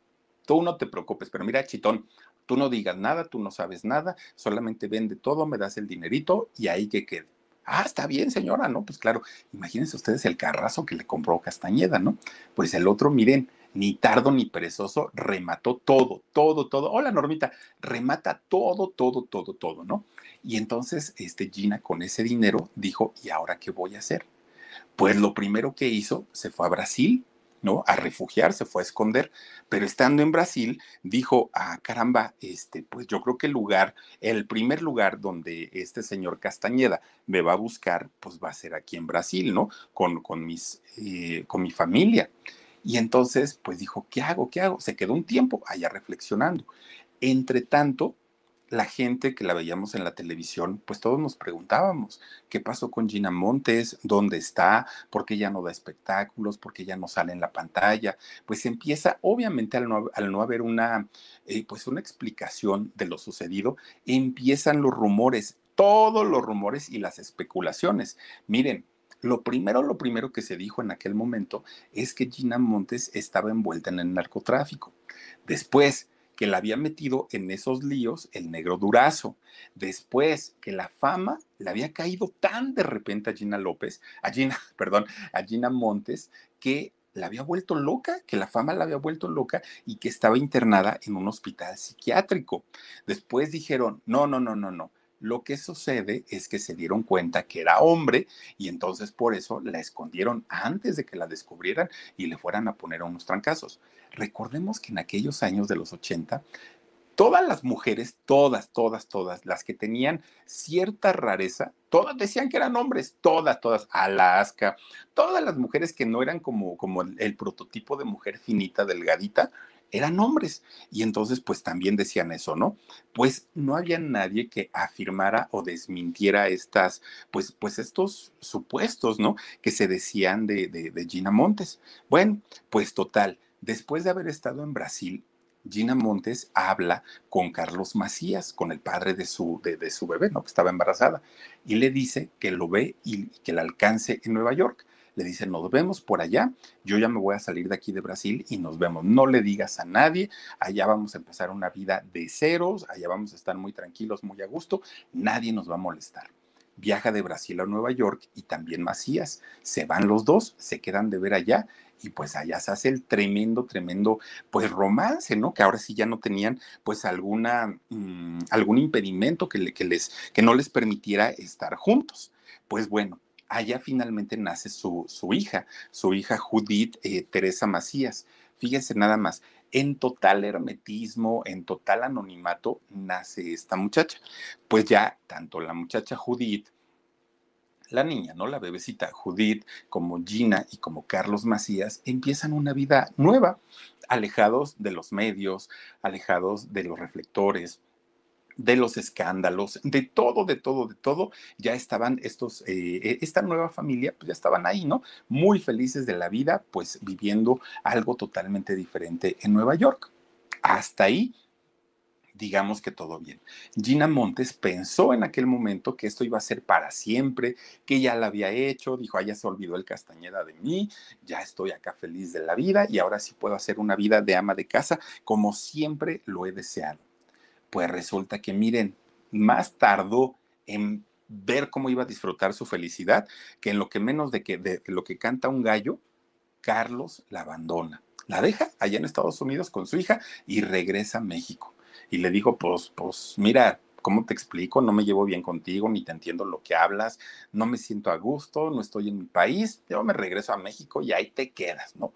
tú no te preocupes, pero mira, Chitón, tú no digas nada, tú no sabes nada, solamente vende todo, me das el dinerito y ahí que quede. Ah, está bien, señora, ¿no? Pues claro, imagínense ustedes el carrazo que le compró Castañeda, ¿no? Pues el otro, miren, ni tardo ni perezoso, remató todo, todo, todo. Hola, Normita, remata todo, todo, todo, todo, ¿no? Y entonces, este Gina con ese dinero dijo, ¿y ahora qué voy a hacer? Pues lo primero que hizo, se fue a Brasil, ¿no? A refugiarse, fue a esconder, pero estando en Brasil, dijo, ah, caramba, este, pues yo creo que el lugar, el primer lugar donde este señor Castañeda me va a buscar, pues va a ser aquí en Brasil, ¿no? Con, con mis, eh, con mi familia. Y entonces, pues dijo, ¿qué hago? ¿Qué hago? Se quedó un tiempo allá reflexionando. Entre tanto, la gente que la veíamos en la televisión, pues todos nos preguntábamos, ¿qué pasó con Gina Montes? ¿Dónde está? ¿Por qué ya no da espectáculos? ¿Por qué ya no sale en la pantalla? Pues empieza, obviamente, al no, haber una, eh, pues una explicación de lo sucedido, empiezan los rumores, todos los rumores y las especulaciones. Miren, lo primero, lo primero que se dijo en aquel momento es que Gina Montes estaba envuelta en el narcotráfico. Después, que la había metido en esos líos el negro durazo. Después, que la fama le había caído tan de repente a Gina López, a Gina, perdón, a Gina Montes, que la había vuelto loca, que la fama la había vuelto loca y que estaba internada en un hospital psiquiátrico. Después dijeron, no, no, no, no, no lo que sucede es que se dieron cuenta que era hombre y entonces por eso la escondieron antes de que la descubrieran y le fueran a poner unos trancazos. Recordemos que en aquellos años de los 80, todas las mujeres, todas, todas, todas, las que tenían cierta rareza, todas decían que eran hombres, todas, todas, Alaska, todas las mujeres que no eran como, como el, el prototipo de mujer finita, delgadita, eran hombres. Y entonces, pues también decían eso, ¿no? Pues no había nadie que afirmara o desmintiera estas, pues, pues estos supuestos, ¿no? Que se decían de, de, de Gina Montes. Bueno, pues total, Después de haber estado en Brasil, Gina Montes habla con Carlos Macías, con el padre de su, de, su bebé, ¿no? que estaba embarazada, y le dice que lo ve y que la alcance en Nueva York. Le dice, nos vemos por allá, yo ya me voy a salir de aquí de Brasil y nos vemos. No le digas a nadie, allá vamos a empezar una vida de ceros, allá vamos a estar muy tranquilos, muy a gusto, nadie nos va a molestar viaja de Brasil a Nueva York y también Macías. Se van los dos, se quedan de ver allá y pues allá se hace el tremendo, tremendo, pues romance, ¿no? Que ahora sí ya no tenían pues alguna, mm, algún impedimento que, que, les, que no les permitiera estar juntos. Pues bueno, allá finalmente nace su, su hija, su hija Judith eh, Teresa Macías. Fíjense nada más, en total hermetismo, en total anonimato, nace esta muchacha. Pues ya tanto la muchacha Judith la niña, ¿no? La bebecita Judith, como Gina y como Carlos Macías, empiezan una vida nueva, alejados de los medios, alejados de los reflectores, de los escándalos, de todo, de todo, de todo, ya estaban estos, eh, e, esta nueva familia, pues ya estaban ahí, ¿no? Muy felices de la vida, pues viviendo algo totalmente diferente en Nueva York. Hasta ahí digamos que todo bien. Gina Montes pensó en aquel momento que esto iba a ser para siempre, que ya la había hecho, dijo, ah, ya se olvidó el Castañeda de mí, ya estoy acá feliz de la vida y ahora sí puedo hacer una vida de ama de casa como siempre lo he deseado. Pues resulta que miren, más tardó en ver cómo iba a disfrutar su felicidad que en lo que menos de que de lo que canta un gallo, Carlos la abandona. La deja allá en Estados Unidos con su hija y regresa a México y le dijo, pues, pues, mira, ¿cómo te explico? No me llevo bien contigo, ni te entiendo lo que hablas, no me siento a gusto, no estoy en mi país, yo me regreso a México y ahí te quedas, ¿no?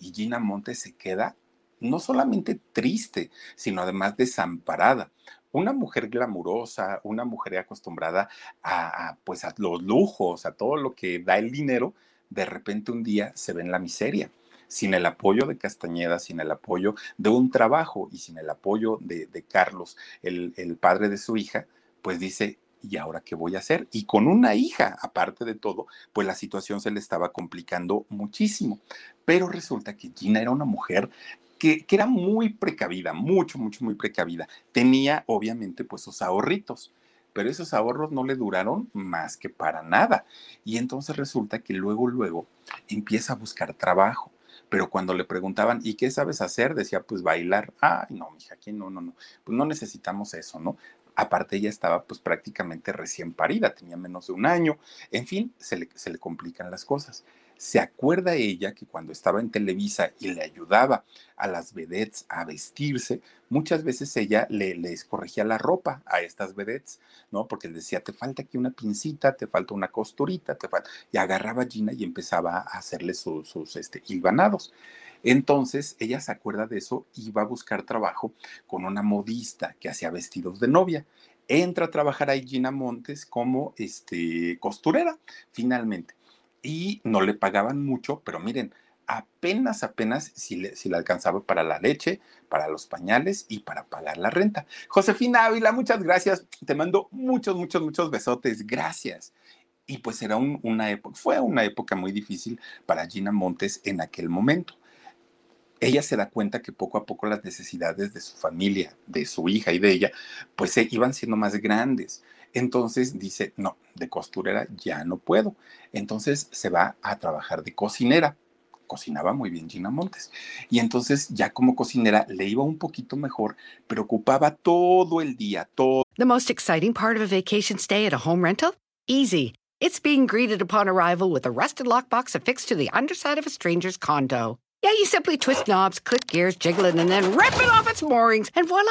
Y Gina Montes se queda no solamente triste, sino además desamparada. Una mujer glamurosa, una mujer acostumbrada a, pues a los lujos, a todo lo que da el dinero, de repente un día se ve en la miseria sin el apoyo de Castañeda, sin el apoyo de un trabajo y sin el apoyo de, Carlos, el, el padre de su hija, pues dice, ¿y ahora qué voy a hacer? Y con una hija, aparte de todo, pues la situación se le estaba complicando muchísimo. Pero resulta que Gina era una mujer que, era muy precavida, mucho, mucho, muy precavida. Tenía, obviamente, pues sus ahorritos, pero esos ahorros no le duraron más que para nada. Y entonces resulta que luego, luego empieza a buscar trabajo pero cuando le preguntaban, ¿y qué sabes hacer? Decía, pues bailar. Ay, no, mija, aquí no, no, no. Pues no necesitamos eso, ¿no? Aparte ella estaba pues prácticamente recién parida, tenía menos de un año. En fin, se le, se le complican las cosas. Se acuerda ella que cuando estaba en Televisa y le ayudaba a las vedettes a vestirse, muchas veces ella le, les corregía la ropa a estas vedettes, ¿no? Porque le decía, te falta aquí una pincita, te falta una costurita, te falta... Y agarraba a Gina y empezaba a hacerle sus, sus este, hilvanados. Entonces ella se acuerda de eso y va a buscar trabajo con una modista que hacía vestidos de novia. Entra a trabajar ahí Gina Montes como este, costurera, finalmente y no le pagaban mucho, pero miren, apenas, apenas si le, si le alcanzaba para la leche, para los pañales y para pagar la renta. Josefina Ávila, muchas gracias. Te mando muchos, muchos, muchos besotes. Gracias. Y pues era una época, fue una época muy difícil para Gina Montes en aquel momento. Ella se da cuenta que poco a poco las necesidades de su familia, de su hija y de ella, pues se iban siendo más grandes. Entonces dice, no, de costurera ya no puedo. Entonces se va a trabajar de cocinera. Cocinaba muy bien Gina Montes. Y entonces ya como cocinera le iba un poquito mejor, pero ocupaba todo el día, todo. The most exciting part of a vacation stay at a home rental? Easy. It's being greeted upon arrival with a rusted lockbox affixed to the underside of a stranger's condo. Yeah, you simply twist knobs, click gears, jiggle it, and then rip it off its moorings, and voila!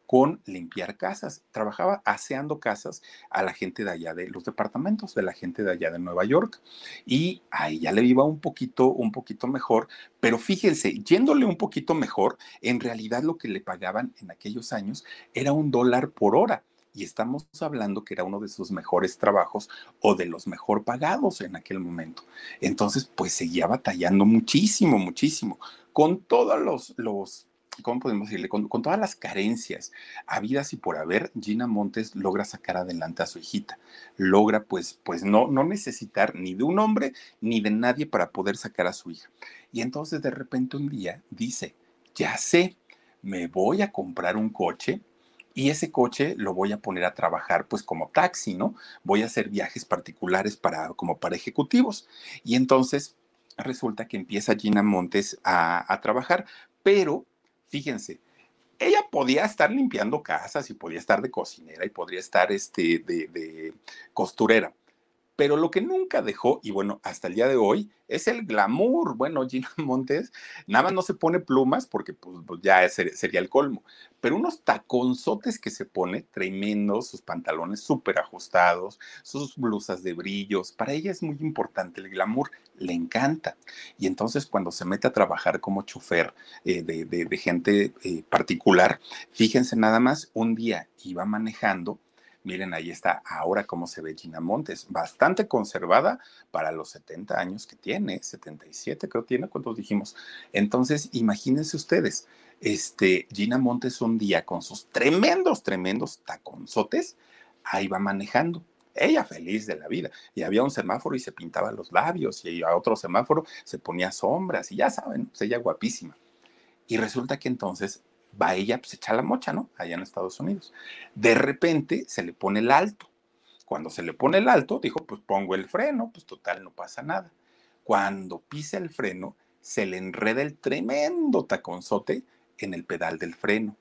con limpiar casas. Trabajaba aseando casas a la gente de allá de los departamentos, de la gente de allá de Nueva York. Y ahí ya le iba un poquito, un poquito mejor. Pero fíjense, yéndole un poquito mejor, en realidad lo que le pagaban en aquellos años era un dólar por hora y estamos hablando que era uno de sus mejores trabajos o de los mejor pagados en aquel momento. Entonces, pues seguía batallando muchísimo, muchísimo, con todos los, los ¿cómo podemos decirle? Con, con, todas las carencias habidas y por haber, Gina Montes logra sacar adelante a su hijita. Logra, pues, pues no, no necesitar ni de un hombre ni de nadie para poder sacar a su hija. Y entonces de repente un día dice, ya sé, me voy a comprar un coche y ese coche lo voy a poner a trabajar pues como taxi, ¿no? Voy a hacer viajes particulares para como para ejecutivos. Y entonces resulta que empieza Gina Montes a, a trabajar, pero fíjense, ella podía estar limpiando casas y podía estar de cocinera y podría estar este, de, de costurera, pero lo que nunca dejó, y bueno, hasta el día de hoy, es el glamour. Bueno, Gina Montes nada más no se pone plumas porque pues, pues ya sería el colmo, pero unos taconzotes que se pone tremendos, sus pantalones súper ajustados, sus blusas de brillos. Para ella es muy importante el glamour, le encanta. Y entonces cuando se mete a trabajar como chofer eh, de, de, gente eh, particular, fíjense nada más, un día iba manejando Miren, ahí está ahora cómo se ve Gina Montes, bastante conservada para los 70 años que tiene, 77 creo tiene, ¿cuántos dijimos? Entonces, imagínense ustedes, este, Gina Montes un día con sus tremendos, tremendos taconzotes, ahí va manejando. Ella feliz de la vida. Y había un semáforo y se pintaba los labios, y a otro semáforo se ponía sombras, y ya saben, pues ella guapísima. Y resulta que entonces va ella, pues echa la mocha, ¿no? Allá en Estados Unidos. De repente se le pone el alto. Cuando se le pone el alto, dijo, pues pongo el freno, pues total, no pasa nada. Cuando pisa el freno, se le enreda el tremendo taconzote en el pedal del freno.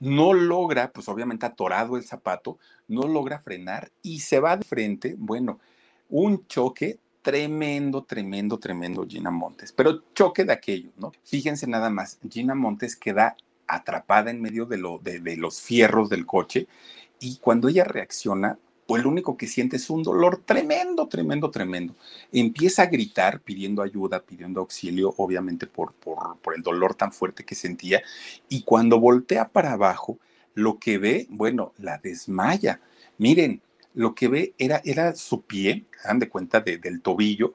No logra, pues obviamente atorado el zapato, no logra frenar y se va de frente. Bueno, un choque tremendo, tremendo, tremendo Gina Montes, pero choque de aquello, ¿no? Fíjense nada más, Gina Montes queda atrapada en medio de, lo, de, de los fierros del coche y cuando ella reacciona, pues lo único que siente es un dolor tremendo, tremendo, tremendo. Empieza a gritar pidiendo ayuda, pidiendo auxilio, obviamente por, por, por, el dolor tan fuerte que sentía. Y cuando voltea para abajo, lo que ve, bueno, la desmaya. Miren, lo que ve era, era su pie, dan de cuenta de, del tobillo,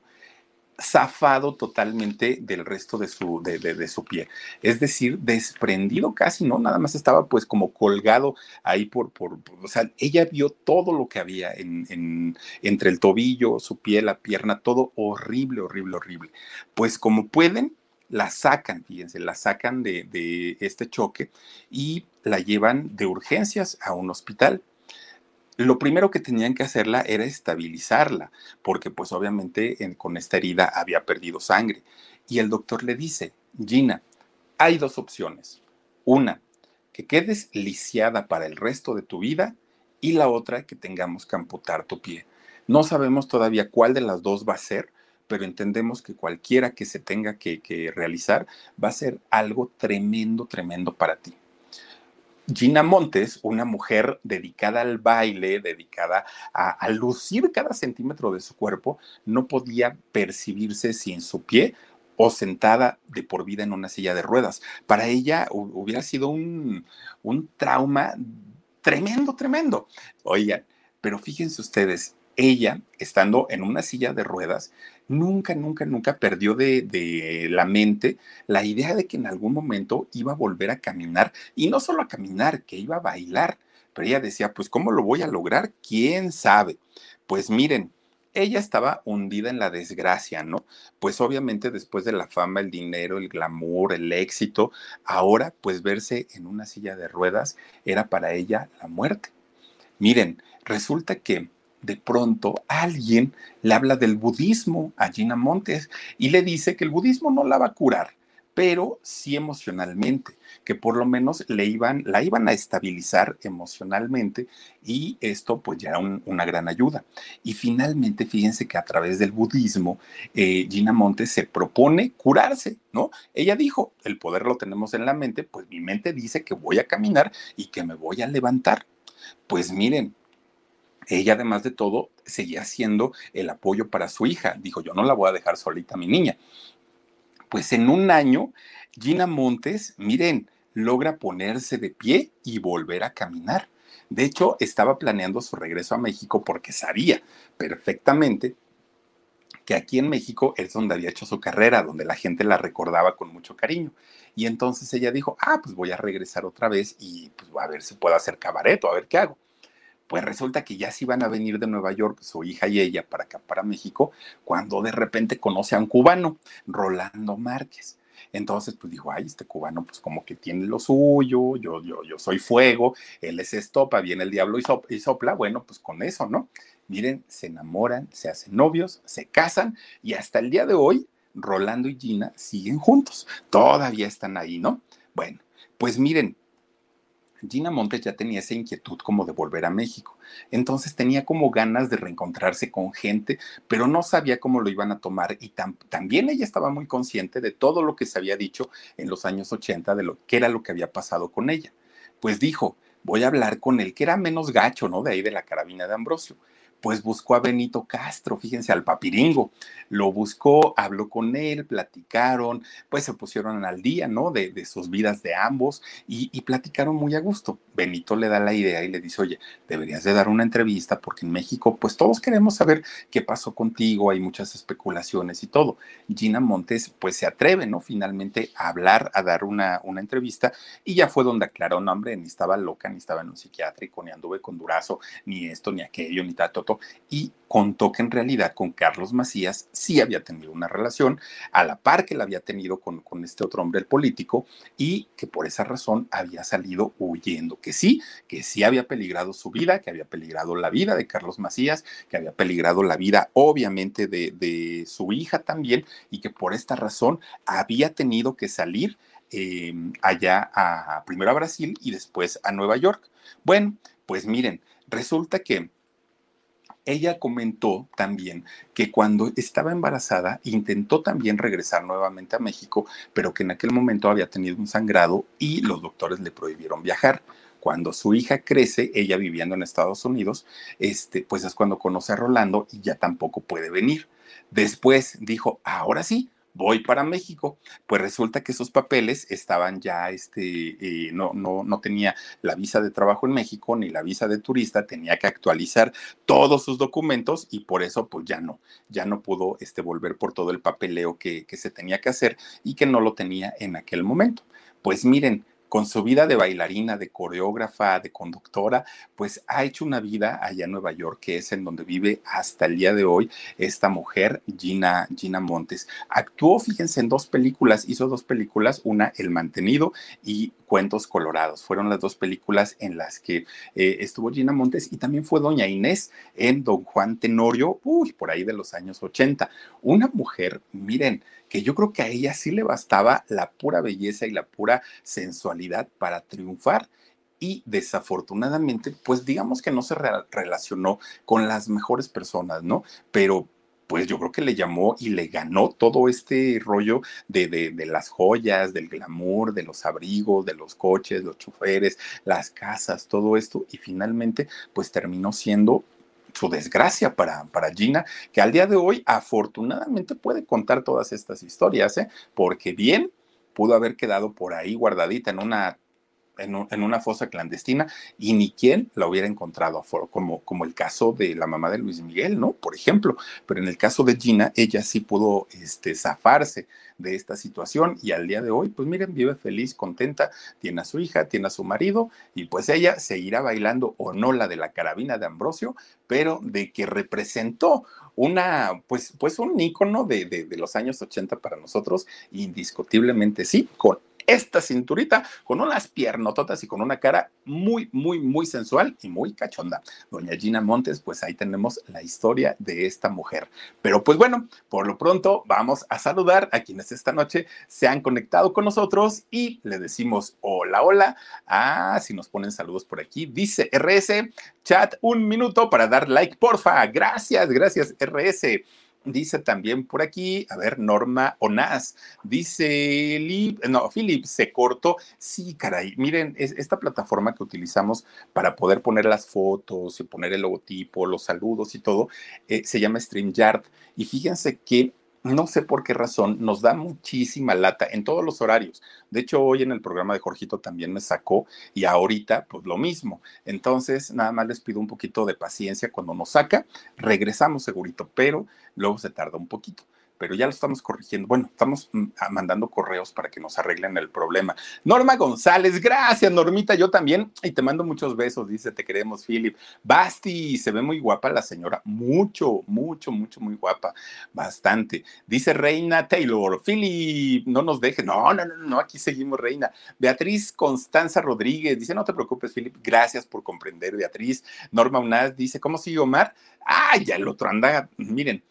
zafado totalmente del resto de su, de, de, su pie. Es decir, desprendido casi, ¿no? Nada más estaba pues como colgado ahí por, por, por o sea, ella vio todo lo que había en, en, entre el tobillo, su pie, la pierna, todo horrible, horrible, horrible. Pues como pueden, la sacan, fíjense, la sacan de, de este choque y la llevan de urgencias a un hospital lo primero que tenían que hacerla era estabilizarla, porque pues obviamente en, con esta herida había perdido sangre. Y el doctor le dice, Gina, hay dos opciones. Una, que quedes lisiada para el resto de tu vida y la otra, que tengamos que amputar tu pie. No sabemos todavía cuál de las dos va a ser, pero entendemos que cualquiera que se tenga que realizar va a ser algo tremendo, tremendo para ti. Gina Montes, una mujer dedicada al baile, dedicada a, lucir cada centímetro de su cuerpo, no podía percibirse sin su pie o sentada de por vida en una silla de ruedas. Para ella hubiera sido un, un trauma tremendo, tremendo. Oigan, pero fíjense ustedes, ella, estando en una silla de ruedas, nunca, nunca, nunca perdió de, de, la mente la idea de que en algún momento iba a volver a caminar y no solo a caminar, que iba a bailar. Pero ella decía, pues, ¿cómo lo voy a lograr? ¿Quién sabe? Pues miren, ella estaba hundida en la desgracia, ¿no? Pues obviamente después de la fama, el dinero, el glamour, el éxito, ahora pues verse en una silla de ruedas era para ella la muerte. Miren, resulta que de pronto alguien le habla del budismo a Gina Montes y le dice que el budismo no la va a curar, pero sí emocionalmente, que por lo menos le iban, la iban a estabilizar emocionalmente y esto pues ya era un, una gran ayuda. Y finalmente, fíjense que a través del budismo, eh, Gina Montes se propone curarse, ¿no? Ella dijo, el poder lo tenemos en la mente, pues mi mente dice que voy a caminar y que me voy a levantar. Pues miren, ella además de todo seguía siendo el apoyo para su hija. Dijo, yo no la voy a dejar solita mi niña. Pues en un año, Gina Montes, miren, logra ponerse de pie y volver a caminar. De hecho, estaba planeando su regreso a México porque sabía perfectamente que aquí en México es donde había hecho su carrera, donde la gente la recordaba con mucho cariño. Y entonces ella dijo, ah, pues voy a regresar otra vez y pues a ver si puedo hacer cabaret o a ver qué hago. Pues resulta que ya se iban a venir de Nueva York, su hija y ella, para acá, para México, cuando de repente conoce a un cubano, Rolando Márquez. Entonces, pues dijo, ay, este cubano, pues como que tiene lo suyo, yo, yo, yo soy fuego, él es estopa, viene el diablo y, y sopla, bueno, pues con eso, ¿no? Miren, se enamoran, se hacen novios, se casan y hasta el día de hoy, Rolando y Gina siguen juntos. Todavía están ahí, ¿no? Bueno, pues miren, Gina Montes ya tenía esa inquietud como de volver a México. Entonces tenía como ganas de reencontrarse con gente, pero no sabía cómo lo iban a tomar y también ella estaba muy consciente de todo lo que se había dicho en los años 80 de lo que era lo que había pasado con ella. Pues dijo, voy a hablar con él, que era menos gacho, ¿no? De ahí de la carabina de Ambrosio pues buscó a Benito Castro, fíjense, al papiringo. Lo buscó, habló con él, platicaron, pues se pusieron al día, ¿no? De, sus vidas de ambos y, platicaron muy a gusto. Benito le da la idea y le dice, oye, deberías de dar una entrevista porque en México, pues todos queremos saber qué pasó contigo, hay muchas especulaciones y todo. Gina Montes, pues se atreve, ¿no? Finalmente a hablar, a dar una, una entrevista y ya fue donde aclaró, no, hombre, ni estaba loca, ni estaba en un psiquiátrico, ni anduve con Durazo, ni esto, ni aquello, ni y contó que en realidad con Carlos Macías sí había tenido una relación a la par que la había tenido con, con este otro hombre, el político, y que por esa razón había salido huyendo, que sí, que sí había peligrado su vida, que había peligrado la vida de Carlos Macías, que había peligrado la vida obviamente de, de su hija también, y que por esta razón había tenido que salir eh, allá a primero a Brasil y después a Nueva York. Bueno, pues miren, resulta que ella comentó también que cuando estaba embarazada intentó también regresar nuevamente a México, pero que en aquel momento había tenido un sangrado y los doctores le prohibieron viajar. Cuando su hija crece, ella viviendo en Estados Unidos, este, pues es cuando conoce a Rolando y ya tampoco puede venir. Después dijo, ahora sí, voy para México. Pues resulta que esos papeles estaban ya, este, eh, no, no, no tenía la visa de trabajo en México ni la visa de turista, tenía que actualizar todos sus documentos y por eso pues ya no, ya no pudo este, volver por todo el papeleo que, que se tenía que hacer y que no lo tenía en aquel momento. Pues miren, con su vida de bailarina, de coreógrafa, de conductora, pues ha hecho una vida allá en Nueva York, que es en donde vive hasta el día de hoy esta mujer, Gina, Gina Montes. Actuó, fíjense, en dos películas, hizo dos películas, una El Mantenido y Cuentos Colorados. Fueron las dos películas en las que eh, estuvo Gina Montes y también fue Doña Inés en Don Juan Tenorio, uy, por ahí de los años 80. Una mujer, miren, que yo creo que a ella sí le bastaba la pura belleza y la pura sensualidad para triunfar y desafortunadamente, pues digamos que no se relacionó con las mejores personas, ¿no? Pero pues yo creo que le llamó y le ganó todo este rollo de, de, las joyas, del glamour, de los abrigos, de los coches, los choferes, las casas, todo esto, y finalmente pues terminó siendo su desgracia para, para Gina, que al día de hoy afortunadamente puede contar todas estas historias, ¿eh? porque bien pudo haber quedado por ahí guardadita en una en, una fosa clandestina y ni quien la hubiera encontrado, como, como el caso de la mamá de Luis Miguel, ¿no? Por ejemplo, pero en el caso de Gina, ella sí pudo este, zafarse de esta situación y al día de hoy, pues miren, vive feliz, contenta, tiene a su hija, tiene a su marido y pues ella seguirá bailando o no la de la carabina de Ambrosio, pero de que representó una, pues, pues un ícono de, de, de los años 80 para nosotros, indiscutiblemente sí, con esta cinturita con unas piernototas y con una cara muy, muy, muy sensual y muy cachonda. Doña Gina Montes, pues ahí tenemos la historia de esta mujer. Pero pues bueno, por lo pronto vamos a saludar a quienes esta noche se han conectado con nosotros y le decimos hola, hola. Ah, si nos ponen saludos por aquí, dice RS, chat, un minuto para dar like, porfa. Gracias, gracias, RS. Dice también por aquí, a ver, Norma Onaz, dice, no, Philip, se cortó. Sí, caray, miren, es esta plataforma que utilizamos para poder poner las fotos y poner el logotipo, los saludos y todo, eh, se llama StreamYard. Y fíjense que no sé por qué razón, nos da muchísima lata en todos los horarios. De hecho, hoy en el programa de Jorgito también me sacó y ahorita, pues lo mismo. Entonces, nada más les pido un poquito de paciencia. Cuando nos saca, regresamos segurito, pero luego se tarda un poquito pero ya lo estamos corrigiendo. Bueno, estamos mm, mandando correos para que nos arreglen el problema. Norma González, gracias, Normita, yo también. Y te mando muchos besos, dice, te queremos, Philip. Basti, se ve muy guapa la señora, mucho, mucho, mucho, muy guapa, bastante. Dice Reina Taylor, Philip, no nos dejes. No, no, no, no, aquí seguimos, Reina. Beatriz Constanza Rodríguez, dice, no te preocupes, Philip, gracias por comprender, Beatriz. Norma Unaz dice, ¿cómo sigue Omar? Ah, ya el otro anda, miren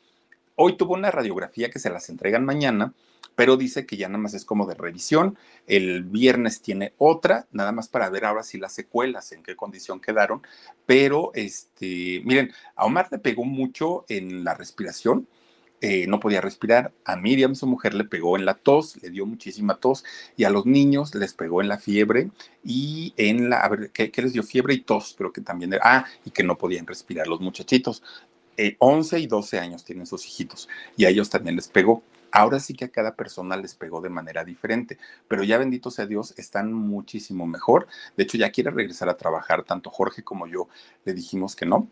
Hoy tuvo una radiografía que se las entregan mañana, pero dice que ya nada más es como de revisión. El viernes tiene otra, nada más para ver ahora si las secuelas, en qué condición quedaron. Pero, este, miren, a Omar le pegó mucho en la respiración. Eh, no podía respirar. A Miriam, su mujer, le pegó en la tos, le dio muchísima tos. Y a los niños les pegó en la fiebre y en la, a ver, ¿qué, les dio? Fiebre y tos, pero que también, ah, y que no podían respirar los muchachitos. 11 eh, y 12 años tienen sus hijitos y a ellos también les pegó. Ahora sí que a cada persona les pegó de manera diferente, pero ya bendito sea Dios, están muchísimo mejor. De hecho, ya quiere regresar a trabajar, tanto Jorge como yo le dijimos que no,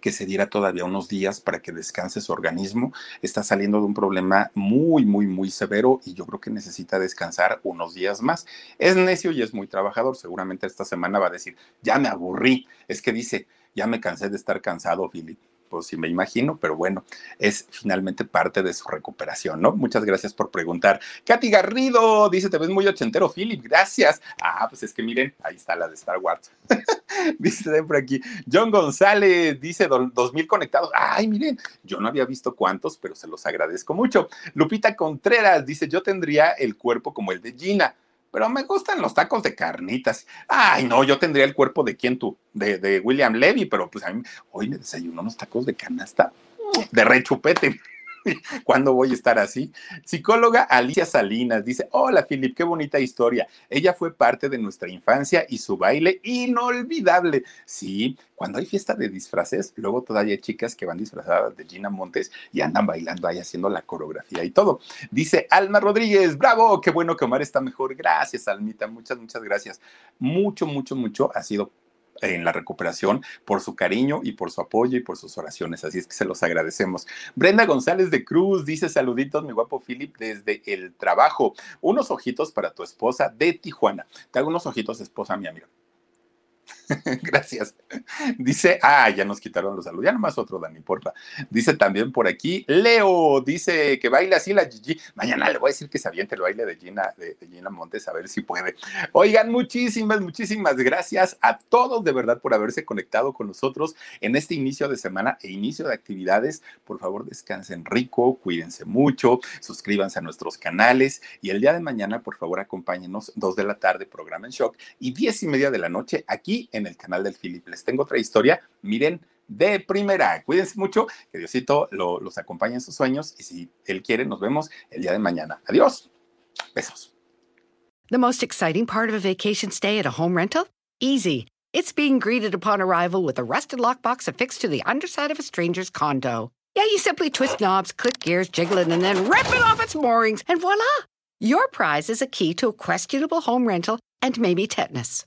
que se diera todavía unos días para que descanse su organismo. Está saliendo de un problema muy, muy, muy severo y yo creo que necesita descansar unos días más. Es necio y es muy trabajador. Seguramente esta semana va a decir, ya me aburrí. Es que dice, ya me cansé de estar cansado, Philip. Pues sí, me imagino, pero bueno, es finalmente parte de su recuperación, ¿no? Muchas gracias por preguntar. Katy Garrido dice: Te ves muy ochentero, Philip, gracias. Ah, pues es que miren, ahí está la de Star Wars. dice por aquí. John González dice: dos mil conectados. Ay, miren, yo no había visto cuántos, pero se los agradezco mucho. Lupita Contreras dice: Yo tendría el cuerpo como el de Gina pero me gustan los tacos de carnitas. Ay, no, yo tendría el cuerpo de quién tú, de, de William Levy, pero pues a mí, hoy me desayuno unos tacos de canasta de rechupete. ¿Cuándo voy a estar así? Psicóloga Alicia Salinas dice, hola Philip, qué bonita historia. Ella fue parte de nuestra infancia y su baile inolvidable. Sí, cuando hay fiesta de disfraces, luego todavía hay chicas que van disfrazadas de Gina Montes y andan bailando ahí haciendo la coreografía y todo. Dice Alma Rodríguez, bravo, qué bueno que Omar está mejor. Gracias, Almita, muchas, muchas gracias. Mucho, mucho, mucho ha sido en la recuperación por su cariño y por su apoyo y por sus oraciones. Así es que se los agradecemos. Brenda González de Cruz dice saluditos, mi guapo Philip, desde el trabajo. Unos ojitos para tu esposa de Tijuana. Te hago unos ojitos, esposa, mi amiga. Gracias. Dice, ah, ya nos quitaron los saludos. Ya nomás otro, Dan, importa. Dice también por aquí, Leo, dice que baila así la Gigi. Mañana le voy a decir que se aviente el baile de Gina, de, Gina Montes, a ver si puede. Oigan, muchísimas, muchísimas gracias a todos de verdad por haberse conectado con nosotros en este inicio de semana e inicio de actividades. Por favor, descansen rico, cuídense mucho, suscríbanse a nuestros canales y el día de mañana, por favor, acompáñenos, dos de la tarde, programa en shock y diez y media de la noche aquí en el canal del. Les tengo otra historia, miren, de primera. Cuídense mucho, que Diosito los acompañe en sus sueños y si Él quiere, nos vemos el día de mañana. Adiós. Besos. The most exciting part of a vacation stay at a home rental? Easy. It's being greeted upon arrival with a rusted lockbox affixed to the underside of a stranger's condo. Yeah, you simply twist knobs, click gears, jiggle it, and then rip it off its moorings, and voila! Your prize is a key to a questionable home rental and maybe tetanus.